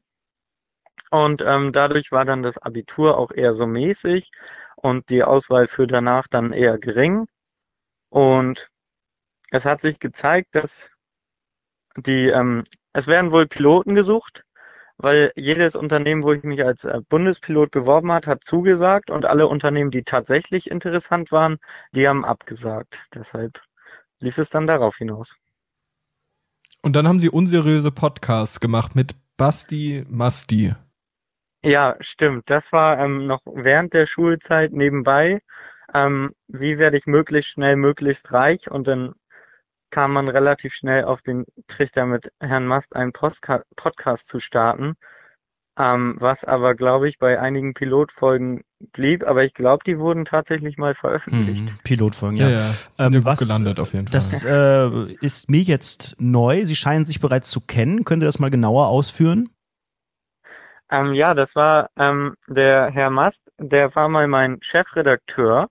Und ähm, dadurch war dann das Abitur auch eher so mäßig und die Auswahl für danach dann eher gering. Und es hat sich gezeigt, dass die, ähm, es werden wohl Piloten gesucht, weil jedes Unternehmen, wo ich mich als äh, Bundespilot beworben hat, hat zugesagt und alle Unternehmen, die tatsächlich interessant waren, die haben abgesagt. Deshalb lief es dann darauf hinaus. Und dann haben sie unseriöse Podcasts gemacht mit Basti Masti. Ja, stimmt. Das war ähm, noch während der Schulzeit nebenbei. Ähm, wie werde ich möglichst schnell möglichst reich? Und dann kam man relativ schnell auf den Trichter mit Herrn Mast einen Postka Podcast zu starten. Ähm, was aber, glaube ich, bei einigen Pilotfolgen blieb, aber ich glaube, die wurden tatsächlich mal veröffentlicht. Hm, Pilotfolgen, ja. Ja, ja. Sind Ähm, was- gelandet auf jeden Fall. Das äh, ist mir jetzt neu. Sie scheinen sich bereits zu kennen. Könnt ihr das mal genauer ausführen? Ähm, ja, das war ähm, der Herr Mast, der war mal mein Chefredakteur.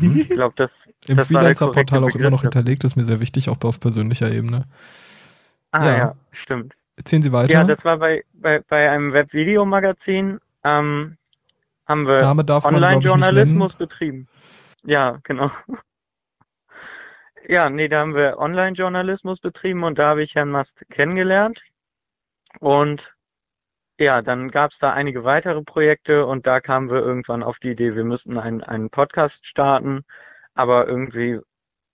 Ich glaube, das, Im Freelancer-Portal auch immer noch hinterlegt, ist mir sehr wichtig, auch auf persönlicher Ebene. Ah Ja. ja, stimmt. Erzählen Sie weiter. Ja, das war bei, bei, bei einem Webvideomagazin, ähm, haben wir Online-Journalismus betrieben. Ja, genau. [LAUGHS] Ja, nee, da haben wir Online-Journalismus betrieben und da habe ich Herrn Mast kennengelernt. Und ja, dann gab es da einige weitere Projekte und da kamen wir irgendwann auf die Idee, wir müssten einen, einen Podcast starten, aber irgendwie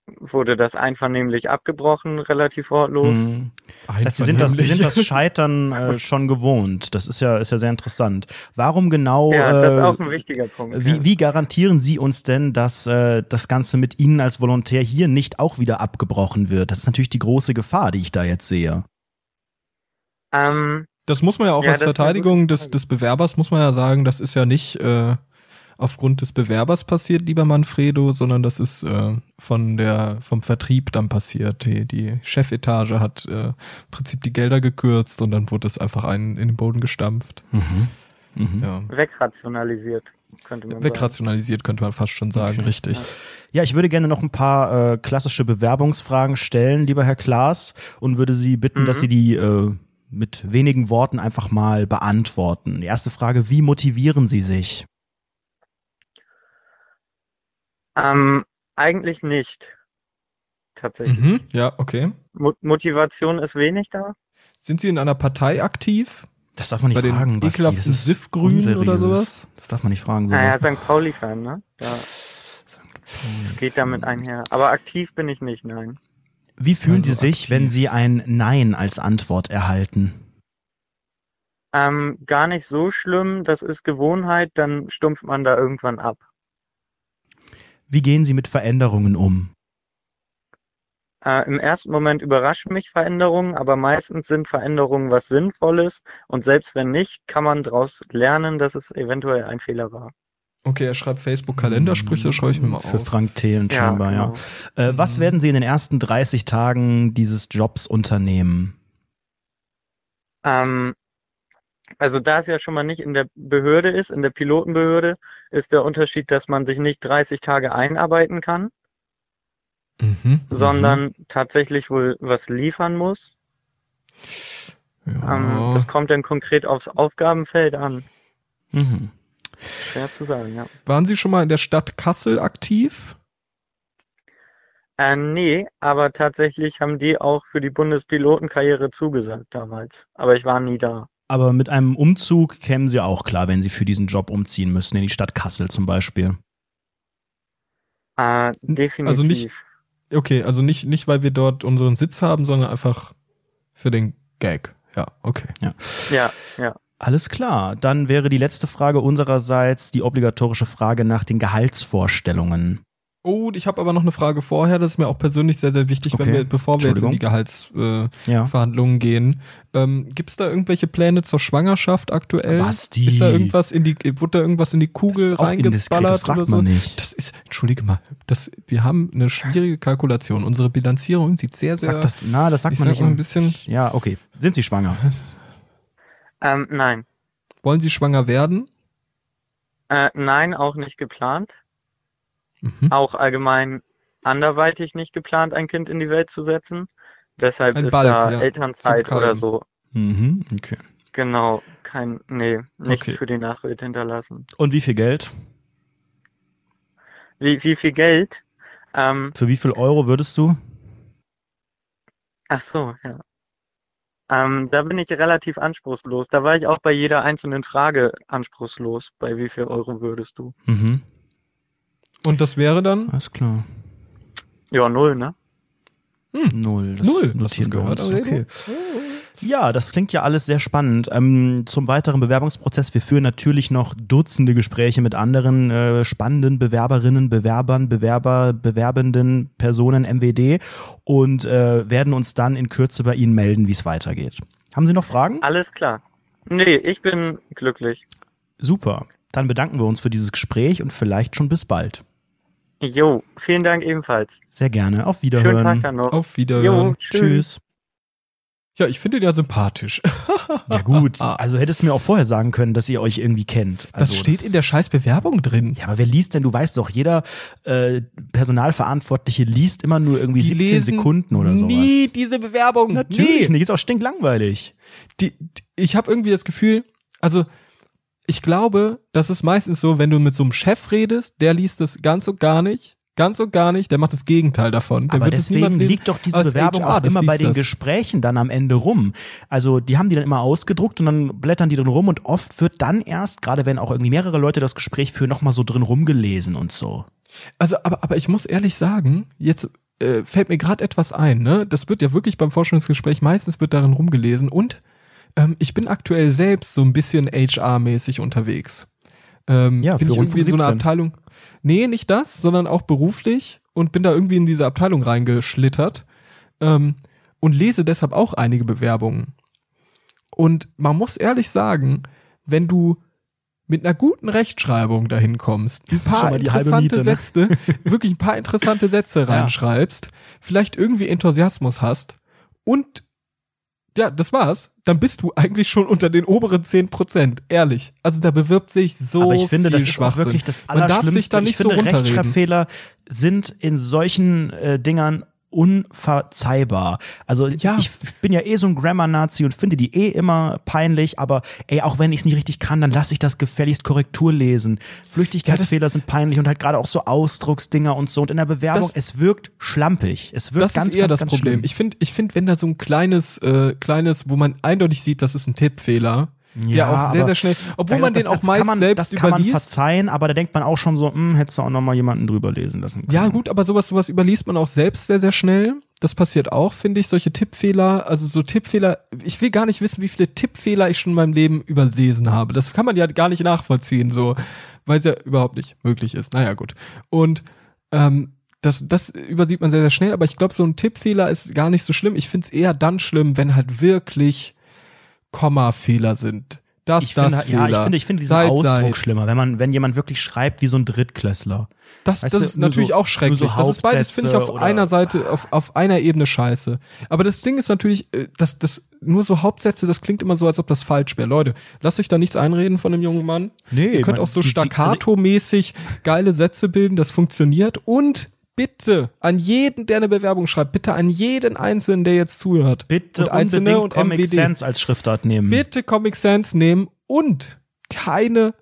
wurde das einvernehmlich abgebrochen, relativ wortlos. Hm. Das heißt, Sie sind das, Sie sind das Scheitern äh, schon gewohnt. Das ist ja, ist ja sehr interessant. Warum genau? Ja, das ist äh, auch ein wichtiger Punkt. ja. Wie, wie garantieren Sie uns denn, dass äh, das Ganze mit Ihnen als Volontär hier nicht auch wieder abgebrochen wird? Das ist natürlich die große Gefahr, die ich da jetzt sehe. Ähm, Das muss man ja auch Ja, als Verteidigung des, des Bewerbers, muss man ja sagen, das ist ja nicht äh, aufgrund des Bewerbers passiert, lieber Manfredo, sondern das ist äh, von der, vom Vertrieb dann passiert. Die, die Chefetage hat äh, im Prinzip die Gelder gekürzt und dann wurde es einfach einen in den Boden gestampft. Mhm. Mhm. Ja. wegrationalisiert, könnte man sagen. Wegrationalisiert könnte man fast schon sagen, Okay. richtig. Ja, ich würde gerne noch ein paar äh, klassische Bewerbungsfragen stellen, lieber Herr Klaas, und würde Sie bitten, Mhm. dass Sie die äh, mit wenigen Worten einfach mal beantworten. Die erste Frage, wie motivieren Sie sich? Ähm, eigentlich nicht. Tatsächlich. Mhm, ja, okay. Mo Motivation ist wenig da. Sind Sie in einer Partei aktiv? Das darf man nicht Bei den fragen. Basti. ekelhaften Das ist Siffgrünen unseriös. oder sowas? Das darf man nicht fragen. Naja, Sowas. St. Pauli-Fan, ne? Ja, geht damit einher. Aber aktiv bin ich nicht, nein. Wie fühlen Also Sie sich, aktiv. wenn Sie ein Nein als Antwort erhalten? Ähm, gar nicht so schlimm, das ist Gewohnheit, dann stumpft man da irgendwann ab. Wie gehen Sie mit Veränderungen um? Äh, Im ersten Moment überraschen mich Veränderungen, aber meistens sind Veränderungen was Sinnvolles und selbst wenn nicht, kann man daraus lernen, dass es eventuell ein Fehler war. Okay, er schreibt Facebook-Kalendersprüche, schreibe ich mir mal Für auf. Frank Thelen scheinbar, ja. genau. Äh, was Mhm. werden Sie in den ersten 30 Tagen dieses Jobs unternehmen? Ähm, also da es ja schon mal nicht in der Behörde ist, in der Pilotenbehörde, ist der Unterschied, dass man sich nicht 30 Tage einarbeiten kann, Mhm. sondern tatsächlich wohl was liefern muss. Ähm, Ja. das kommt dann konkret aufs Aufgabenfeld an. Mhm. Schwer zu sagen, ja. Waren Sie schon mal in der Stadt Kassel aktiv? Äh, nee, aber tatsächlich haben die auch für die Bundespilotenkarriere zugesagt damals. Aber ich war nie da. Aber mit einem Umzug kämen Sie auch klar, wenn Sie für diesen Job umziehen müssen, in die Stadt Kassel zum Beispiel. Äh, definitiv. Also nicht- Okay, also nicht, nicht, weil wir dort unseren Sitz haben, sondern einfach für den Gag. Ja, okay. Ja, ja. Alles klar. Dann wäre die letzte Frage unsererseits die obligatorische Frage nach den Gehaltsvorstellungen. Oh, ich habe aber noch eine Frage vorher, das ist mir auch persönlich sehr, sehr wichtig, wenn Okay. wir, bevor wir jetzt in die. Gehaltsverhandlungen äh, Ja. gehen. Ähm, Gibt es da irgendwelche Pläne zur Schwangerschaft aktuell? Basti. Ist da irgendwas in die, wurde da irgendwas in die Kugel das ist auch indiskret, das reingeballert oder so? nicht. Das ist, entschuldige mal, das, wir haben eine schwierige Kalkulation. Unsere Bilanzierung sieht sehr, sehr. Sagt das, na, das sagt ich man sag nicht. mal ein bisschen- Ja, okay. Sind Sie schwanger? [LAUGHS] Ähm, nein. Wollen Sie schwanger werden? Äh, nein, auch nicht geplant. Mhm. Auch allgemein anderweitig nicht geplant, ein Kind in die Welt zu setzen. Deshalb Ein ist Balk, da ja, Elternzeit oder so. Mhm, okay. Genau, kein, nee, nicht Okay. für die Nachwelt hinterlassen. Und wie viel Geld? Wie, wie viel Geld? Ähm, Für wie viel Euro würdest du? ach so, ja. Ähm, da bin ich relativ anspruchslos. Da war ich auch bei jeder einzelnen Frage anspruchslos. Bei wie viel Euro würdest du? Mhm. Und das wäre dann? Alles klar. Ja, null, ne? Hm. Null. Das Null. Hast notieren wir gehört. Aurelio? Okay. Ja, das klingt ja alles sehr spannend. Ähm, zum weiteren Bewerbungsprozess. Wir führen natürlich noch Dutzende Gespräche mit anderen äh, spannenden Bewerberinnen, Bewerbern, Bewerber, bewerbenden Personen MWD und äh, werden uns dann in Kürze bei Ihnen melden, wie es weitergeht. Haben Sie noch Fragen? Alles klar. Nee, ich bin glücklich. Super. Dann bedanken wir uns für dieses Gespräch und vielleicht schon bis bald. Jo, vielen Dank ebenfalls. Sehr gerne. Auf Schönen Tag Wiederhören. dann noch. Auf Wiederhören. Jo, tschüss. Tschüss. Ja, ich finde ihn ja sympathisch. [LAUGHS] Ja gut, also hättest du mir auch vorher sagen können, dass ihr euch irgendwie kennt. Das Also, steht in der scheiß Bewerbung drin. Ja, aber wer liest denn? Du weißt doch, jeder äh, Personalverantwortliche liest immer nur irgendwie 17 Sekunden oder sowas. nie diese Bewerbung. Natürlich nie. nicht, ist auch stinklangweilig. Die, die, ich habe irgendwie das Gefühl, also ich glaube, das ist meistens so, wenn du mit so einem Chef redest, der liest das ganz und gar nicht. Ganz und gar nicht, der macht das Gegenteil davon. Der Aber deswegen liegt doch diese Bewerbung HR, auch immer bei den das. Gesprächen dann am Ende rum. Also die haben die dann immer ausgedruckt und dann blättern die drin rum und oft wird dann erst, gerade wenn auch irgendwie mehrere Leute das Gespräch führen, nochmal so drin rumgelesen und so. Also, aber, aber ich muss ehrlich sagen, jetzt äh, fällt mir gerade etwas ein, ne? Das wird ja wirklich beim Vorstellungsgespräch meistens wird darin rumgelesen und ähm, ich bin aktuell selbst so ein bisschen HR-mäßig unterwegs. Ähm, Ja, bin ich irgendwie Rundfunk so eine 17. Abteilung. Nee, nicht das, sondern auch beruflich und bin da irgendwie in diese Abteilung reingeschlittert ähm, und lese deshalb auch einige Bewerbungen. Und man muss ehrlich sagen, wenn du mit einer guten Rechtschreibung dahin kommst, ein paar interessante Miete, ne? Sätze, [LAUGHS] wirklich ein paar interessante Sätze reinschreibst, vielleicht irgendwie Enthusiasmus hast und ja, das war's, dann bist du eigentlich schon unter den oberen 10 Prozent, ehrlich. Also da bewirbt sich so Aber ich finde, viel das ist auch wirklich das Man darf Allerschlimmste. sich da nicht ich finde, so runterreden. Rechtschreibfehler sind in solchen äh, Dingern unverzeihbar. Also Ja. ich bin ja eh so ein Grammar-Nazi und finde die eh immer peinlich, aber ey, auch wenn ich es nicht richtig kann, dann lasse ich das gefälligst Korrektur lesen. Flüchtigkeitsfehler sind peinlich und halt gerade auch so Ausdrucksdinger und so. Und in der Bewerbung, Das- es wirkt schlampig. Es wirkt das ganz, ist eher ganz, das ganz Problem. Schlimm. Ich finde, ich find, wenn da so ein kleines, äh, kleines, wo man eindeutig sieht, das ist ein Tippfehler, der Ja, auch sehr, sehr schnell, obwohl man das, den auch das meist kann man, selbst das kann man überliest. verzeihen, aber da denkt man auch schon so, hm, hättest du auch noch mal jemanden drüber lesen lassen können. Ja, gut, aber sowas, sowas überliest man auch selbst sehr, sehr schnell. Das passiert auch, finde ich, solche Tippfehler, also so Tippfehler, ich will gar nicht wissen, wie viele Tippfehler ich schon in meinem Leben überlesen habe. Das kann man ja gar nicht nachvollziehen, so, weil es ja überhaupt nicht möglich ist. Naja, gut. Und ähm, das, das übersieht man sehr, sehr schnell, aber ich glaube, so ein Tippfehler ist gar nicht so schlimm. Ich finde es eher dann schlimm, wenn halt wirklich Kommafehler sind. Das, ich das finde, Fehler. ja, ich finde, ich finde diesen Seit, Ausdruck seit. schlimmer, wenn man, wenn jemand wirklich schreibt wie so ein Drittklässler. Das, Weißt das du, ist natürlich so- auch schrecklich. so das ist beides, finde ich, auf einer Seite, auf, auf einer Ebene scheiße. Aber das Ding ist natürlich, äh, dass das nur so Hauptsätze, das klingt immer so, als ob das falsch wäre. Leute, lasst euch da nichts einreden von dem jungen Mann. Nee, Ihr könnt man- auch so die- staccato-mäßig geile Sätze bilden, das funktioniert. Und bitte an jeden, der eine Bewerbung schreibt, bitte an jeden Einzelnen, der jetzt zuhört. Bitte und Einzelne und Comic MWD. Sans als Schriftart nehmen. Bitte Comic Sans nehmen und keine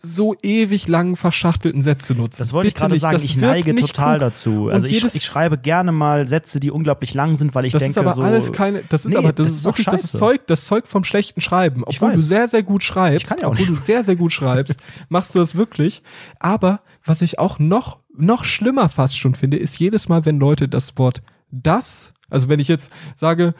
so ewig langen verschachtelten Sätze nutzen. Das wollte ich Bitte gerade nicht. sagen, Das ich neige total klug. dazu. Also ich, ich schreibe gerne mal Sätze, die unglaublich lang sind, weil ich das denke ist aber so. alles keine, das ist Nee, aber, das, das ist wirklich das. Zeug, das Zeug vom schlechten Schreiben. Ich Obwohl du sehr, sehr gut schreibst, Ich ja auch [LAUGHS] obwohl du sehr, sehr gut schreibst, machst du das wirklich. Aber was ich auch noch, noch schlimmer fast schon finde, ist jedes Mal, wenn Leute das Wort das, also wenn ich jetzt sage,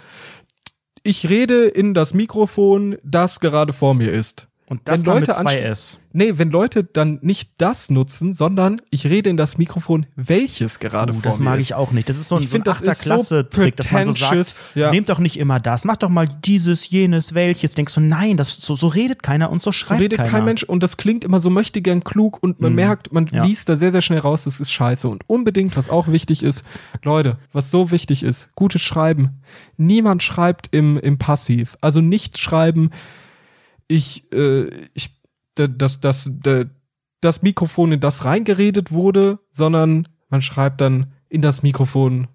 ich rede in das Mikrofon, das gerade vor mir ist. Und das wenn dann Leute mit zwei anst- S. Nee, wenn Leute dann nicht das nutzen, sondern ich rede in das Mikrofon, welches gerade Uh, vor das mag ist. ich auch nicht. Das ist so ein, Ich so ein das ist so Achterklasse-Trick, dass man so sagt, ja. nehmt doch nicht immer das, macht doch mal dieses, jenes, welches. Denkst du, nein, das, so, so redet keiner und so So schreibt redet keiner. kein Mensch und das klingt immer so möchte gern klug und man Mhm. merkt, man Ja. liest da sehr, sehr schnell raus, das ist scheiße. Und unbedingt, was auch wichtig ist, Leute, was so wichtig ist, gutes Schreiben. Niemand schreibt im, im Passiv. Also nicht schreiben, ich, äh, ich, da- das, das, da- das Mikrofon, in das reingeredet wurde, sondern man schreibt dann in das Mikrofon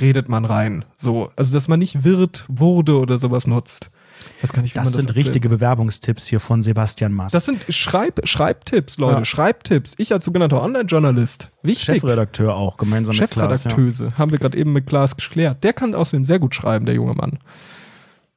redet man rein. So, also dass man nicht wird, wurde oder sowas nutzt. Das kann ich, das man sind aktuell- richtige Bewerbungstipps hier von Sebastian Mass. das sind Schreib, Schreibtipps, Leute. Ja. Schreibtipps. Ich als sogenannter Online-Journalist. Wichtig. Chefredakteur auch, gemeinsam mit Klaas. Ja. Chefredakteuse. Haben wir gerade eben mit Klaas geklärt. Der kann außerdem sehr gut schreiben, der junge Mann.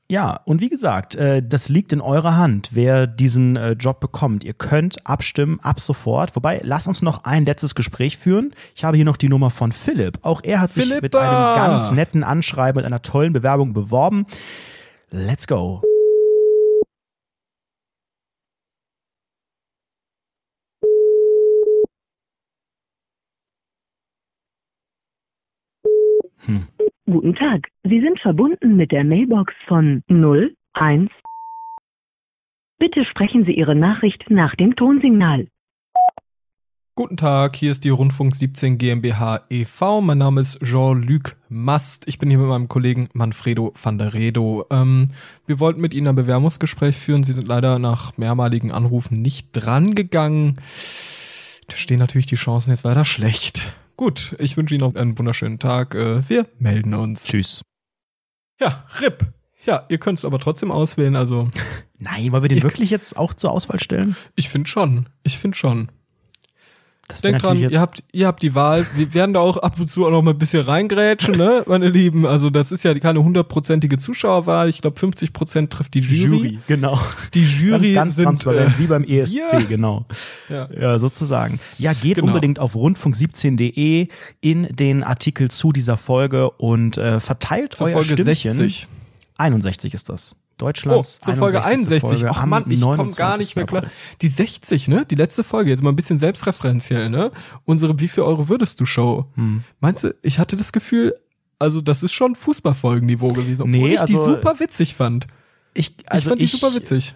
Ja, und wie gesagt, äh, das liegt in eurer Hand, wer diesen äh, Job bekommt. Ihr könnt abstimmen ab sofort. Wobei, lass uns noch ein letztes Gespräch führen. Ich habe hier noch die Nummer von Philipp. Auch er hat sich mit Philippa! einem ganz netten Anschreiben, mit einer tollen Bewerbung beworben. Let's go. Guten Tag. Sie sind verbunden mit der Mailbox von 01. Bitte sprechen Sie Ihre Nachricht nach dem Tonsignal. Guten Tag, hier ist die Rundfunk 17 GmbH e.V. Mein Name ist Jean-Luc Mast. Ich bin hier mit meinem Kollegen Manfredo van der Redo. Ähm, wir wollten mit Ihnen ein Bewerbungsgespräch führen. Sie sind leider nach mehrmaligen Anrufen nicht drangegangen. Da stehen natürlich die Chancen jetzt leider schlecht. Gut, ich wünsche Ihnen noch einen wunderschönen Tag. Äh, wir melden uns. Tschüss. Ja, RIP. Ja, ihr könnt es aber trotzdem auswählen. Also, [LAUGHS] Nein, wollen wir den wirklich jetzt auch zur Auswahl stellen? ich finde schon. Ich finde schon. Das Denkt dran, ihr habt, ihr habt die Wahl. Wir werden da auch ab und zu auch noch mal ein bisschen reingrätschen, ne, meine Lieben. Also das ist ja keine hundertprozentige Zuschauerwahl. Ich glaube, 50 Prozent trifft die Jury. genau. Die Jury ganz, ganz sind transparent, äh, wie beim ESC, ja. genau. ja. Ja, sozusagen. Ja, geht Genau. unbedingt auf rundfunk17.de in den Artikel zu dieser Folge und äh, verteilt zur euer Folge Stimmchen. 60. 61 ist das. Oh, Deutschlands zur Folge 61. Folge Ach Mann, ich komme gar 29. nicht mehr klar. Die 60, ne? Die letzte Folge, jetzt mal ein bisschen selbstreferenziell, ne? Unsere Wie viel Euro würdest du Show? Hm. Meinst du, ich hatte das Gefühl, also das ist schon Fußballfolgenniveau gewesen, obwohl Nee, ich die also- super witzig fand. Ich, Ich also fand die super witzig.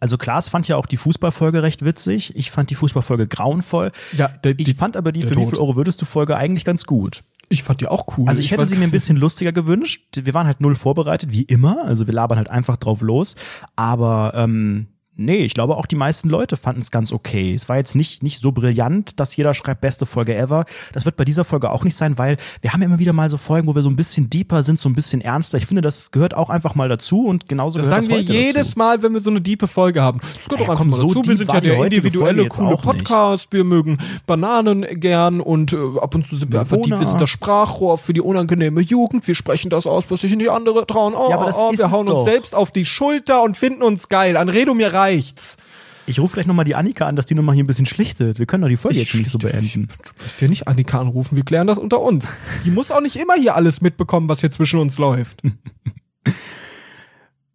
Also Klaas fand ja auch die Fußballfolge recht witzig. Ich fand die Fußballfolge grauenvoll. Ja, der, Ich die, fand aber die für wie Tod. viel Euro würdest du Folge eigentlich ganz gut. Ich fand die auch cool. Also ich hätte weiß- sie mir ein bisschen lustiger gewünscht. Wir waren halt null vorbereitet, wie immer. Also wir labern halt einfach drauf los. Aber ähm, nee, ich glaube auch die meisten Leute fanden es ganz okay. Es war jetzt nicht, nicht so brillant, dass jeder schreibt, beste Folge ever. Das wird bei dieser Folge auch nicht sein, weil wir haben immer wieder mal so Folgen, wo wir so ein bisschen deeper sind, so ein bisschen ernster. Ich finde, das gehört auch einfach mal dazu und genauso Das gehört sagen wir das heute jedes dazu. Mal, wenn wir so eine diepe Folge haben. Das gehört Ja, doch einfach mal so dazu. Wir sind ja der individuelle, coole auch nicht. Podcast. Wir mögen Bananen gern und äh, ab und zu sind wir einfach die, wir sind das Sprachrohr für die unangenehme Jugend. Wir sprechen das aus, was sich in die andere trauen. Oh, Ja, aber das oh, ist wir hauen uns doch. selbst auf die Schulter und finden uns geil. An Redo, mir reicht's. Ich rufe gleich nochmal die Annika an, dass die nochmal hier ein bisschen schlichtet. Wir können doch die Folge jetzt nicht so beenden. Du musst ja nicht Annika anrufen, wir klären das unter uns. Die muss auch nicht immer hier alles mitbekommen, was hier zwischen uns läuft. [LAUGHS]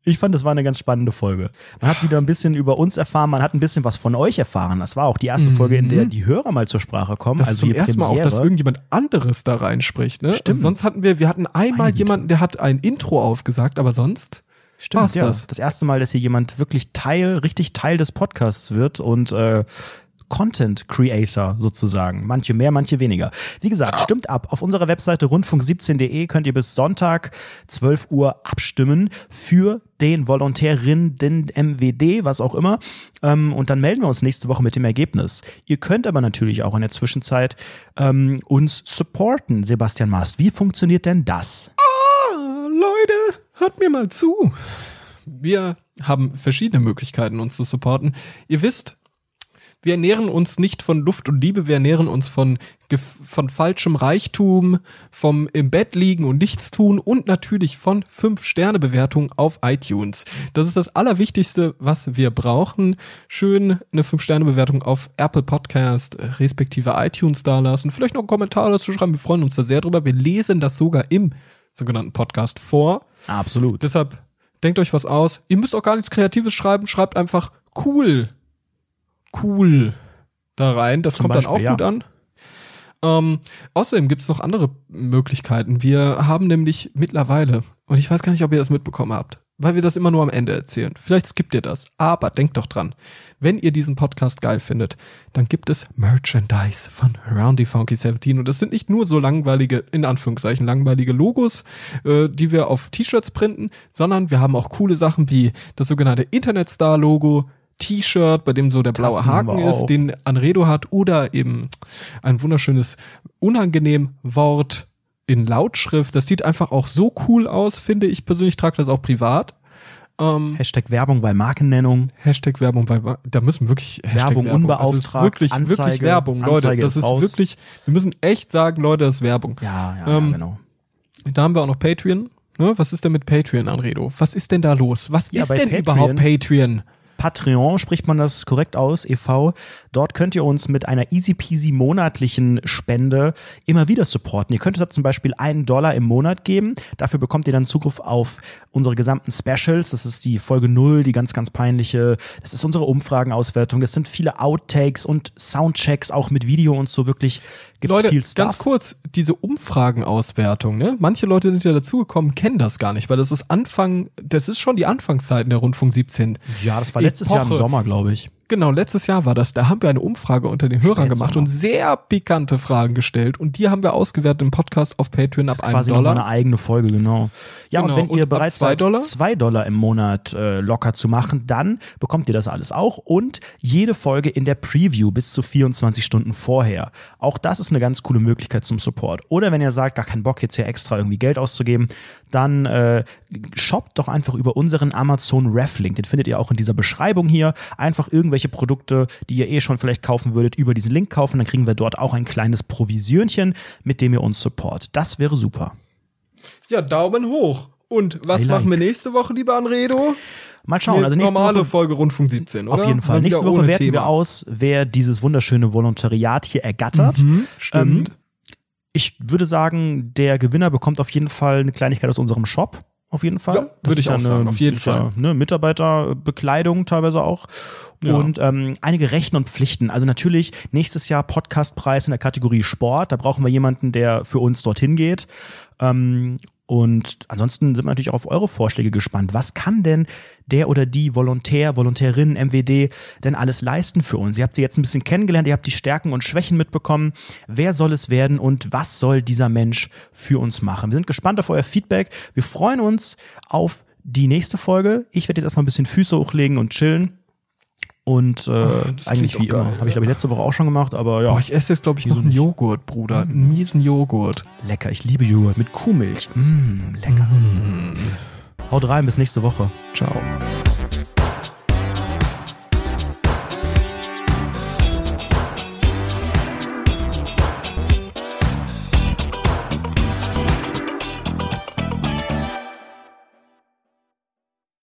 Ich fand, das war eine ganz spannende Folge. Man hat wieder ein bisschen über uns erfahren, man hat ein bisschen was von euch erfahren. Das war auch die erste Mhm. Folge, in der die Hörer mal zur Sprache kommen. Das also zum ersten Mal auch, dass irgendjemand anderes da reinspricht. Ne? Stimmt. Also sonst hatten wir, wir hatten einmal jemanden, der hat ein Intro aufgesagt, aber sonst Stimmt, war's ja. das. Das erste Mal, dass hier jemand wirklich Teil, richtig Teil des Podcasts wird und äh, Content Creator sozusagen. Manche mehr, manche weniger. Wie gesagt, stimmt ab. Auf unserer Webseite rundfunk17.de könnt ihr bis Sonntag 12 Uhr abstimmen für den Volontärin, den MWD, was auch immer. Ähm, und dann melden wir uns nächste Woche mit dem Ergebnis. Ihr könnt aber natürlich auch in der Zwischenzeit ähm, uns supporten, Sebastian Mast. Wie funktioniert denn das? Hört mir mal zu. Wir haben verschiedene Möglichkeiten, uns zu supporten. Ihr wisst, wir ernähren uns nicht von Luft und Liebe, wir ernähren uns von, von falschem Reichtum, vom im Bett liegen und nichts tun und natürlich von 5-Sterne-Bewertung auf iTunes. Das ist das Allerwichtigste, was wir brauchen. Schön eine 5-Sterne-Bewertung auf Apple Podcast, äh, respektive iTunes dalassen. Vielleicht noch einen Kommentar dazu schreiben, wir freuen uns da sehr drüber. Wir lesen das sogar im sogenannten Podcast vor. Absolut. Deshalb denkt euch was aus. Ihr müsst auch gar nichts Kreatives schreiben. Schreibt einfach cool. Cool da rein. Das Zum kommt dann auch Beispiel, ja. gut an. Ähm, außerdem gibt es noch andere Möglichkeiten. Wir haben nämlich mittlerweile, und ich weiß gar nicht, ob ihr das mitbekommen habt, weil wir das immer nur am Ende erzählen. Vielleicht skippt ihr das. Aber denkt doch dran, wenn ihr diesen Podcast geil findet, dann gibt es Merchandise von Roundy Funky 17. Und das sind nicht nur so langweilige, in Anführungszeichen, langweilige Logos, äh, die wir auf T-Shirts printen, sondern wir haben auch coole Sachen wie das sogenannte Internetstar-Logo, T-Shirt, bei dem so der blaue Haken ist, den Anredo hat, oder eben ein wunderschönes, unangenehm Wort in Lautschrift. Das sieht einfach auch so cool aus, finde ich persönlich, trage das auch privat. Ähm, Hashtag Werbung bei Markennennung. Hashtag Werbung bei, da müssen wir wirklich Hashtag Werbung Also es ist unbeauftragt, wirklich, wirklich Anzeige- Werbung, Leute. Anzeige das ist ist raus. wirklich, wir müssen echt sagen, Leute, das ist Werbung. Ja, ja, Ähm, ja genau. Da haben wir auch noch Patreon. Ne? Was ist denn mit Patreon, Anredo? Was ist denn da los? Was Ja, ist denn Patreon- überhaupt Patreon? Patreon, spricht man das korrekt aus, e.V. Dort könnt ihr uns mit einer easy peasy monatlichen Spende immer wieder supporten. Ihr könnt uns da zum Beispiel einen Dollar im Monat geben. Dafür bekommt ihr dann Zugriff auf unsere gesamten Specials. Das ist die Folge 0, die ganz, ganz peinliche. Das ist unsere Umfragenauswertung. Das sind viele Outtakes und Soundchecks auch mit Video und so. Wirklich gibt's Leute, viel Stuff. ganz kurz, diese Umfragenauswertung, ne? Manche Leute sind ja dazugekommen, kennen das gar nicht, weil das ist Anfang, das ist schon die Anfangszeiten der Rundfunk 17. ja, das war letztes Jahr im. Sommer, glaube ich. Genau, letztes Jahr war das. Da haben wir eine Umfrage unter den Hörern gemacht und sehr pikante Fragen gestellt. Und die haben wir ausgewertet im Podcast auf Patreon ab Das ist quasi Dollar. eine eigene Folge, genau. Ja, Genau, und wenn und ihr bereit zwei seid, Dollar? zwei Dollar im Monat äh, locker zu machen, dann bekommt ihr das alles auch und jede Folge in der Preview bis zu 24 Stunden vorher. Auch das ist eine ganz coole Möglichkeit zum Support. Oder wenn ihr sagt, gar keinen Bock jetzt hier extra irgendwie Geld auszugeben, dann äh, shoppt doch einfach über unseren Amazon Ref-Link. Den findet ihr auch in dieser Beschreibung hier. Einfach irgendwelche Produkte, die ihr eh schon vielleicht kaufen würdet, über diesen Link kaufen. Dann kriegen wir dort auch ein kleines Provisionchen, mit dem ihr uns support. Das wäre super. Ja, Daumen hoch. Und was like. machen wir nächste Woche, lieber Anredo? Mal schauen. Eine Also nächste normale Woche, Folge Rundfunk 17, oder? auf jeden Fall. Nächste Woche werten Thema. wir aus, wer dieses wunderschöne Volontariat hier ergattert. Mhm, stimmt. Ähm, Ich würde sagen, der Gewinner bekommt auf jeden Fall eine Kleinigkeit aus unserem Shop. Auf jeden Fall. Ja, würde ich auch eine, sagen, auf jeden ist ja, Fall. Ne, Mitarbeiterbekleidung teilweise auch. Ja. Und ähm, einige Rechten und Pflichten. Also natürlich nächstes Jahr Podcastpreis in der Kategorie Sport. Da brauchen wir jemanden, der für uns dorthin geht. Ähm, und ansonsten sind wir natürlich auch auf eure Vorschläge gespannt. Was kann denn der oder die Volontär, Volontärin, MWD denn alles leisten für uns? Ihr habt sie jetzt ein bisschen kennengelernt, ihr habt die Stärken und Schwächen mitbekommen. Wer soll es werden und was soll dieser Mensch für uns machen? Wir sind gespannt auf euer Feedback. Wir freuen uns auf die nächste Folge. Ich werde jetzt erstmal ein bisschen Füße hochlegen und chillen. Und äh, das eigentlich wie immer. Habe ich, glaube ich, letzte Woche auch schon gemacht, aber ja. Boah, ich esse jetzt, glaube ich, noch einen? Joghurt, Bruder. Einen miesen Joghurt. lecker. Ich liebe Joghurt mit Kuhmilch. Mm, lecker. Haut rein, bis nächste Woche. Ciao.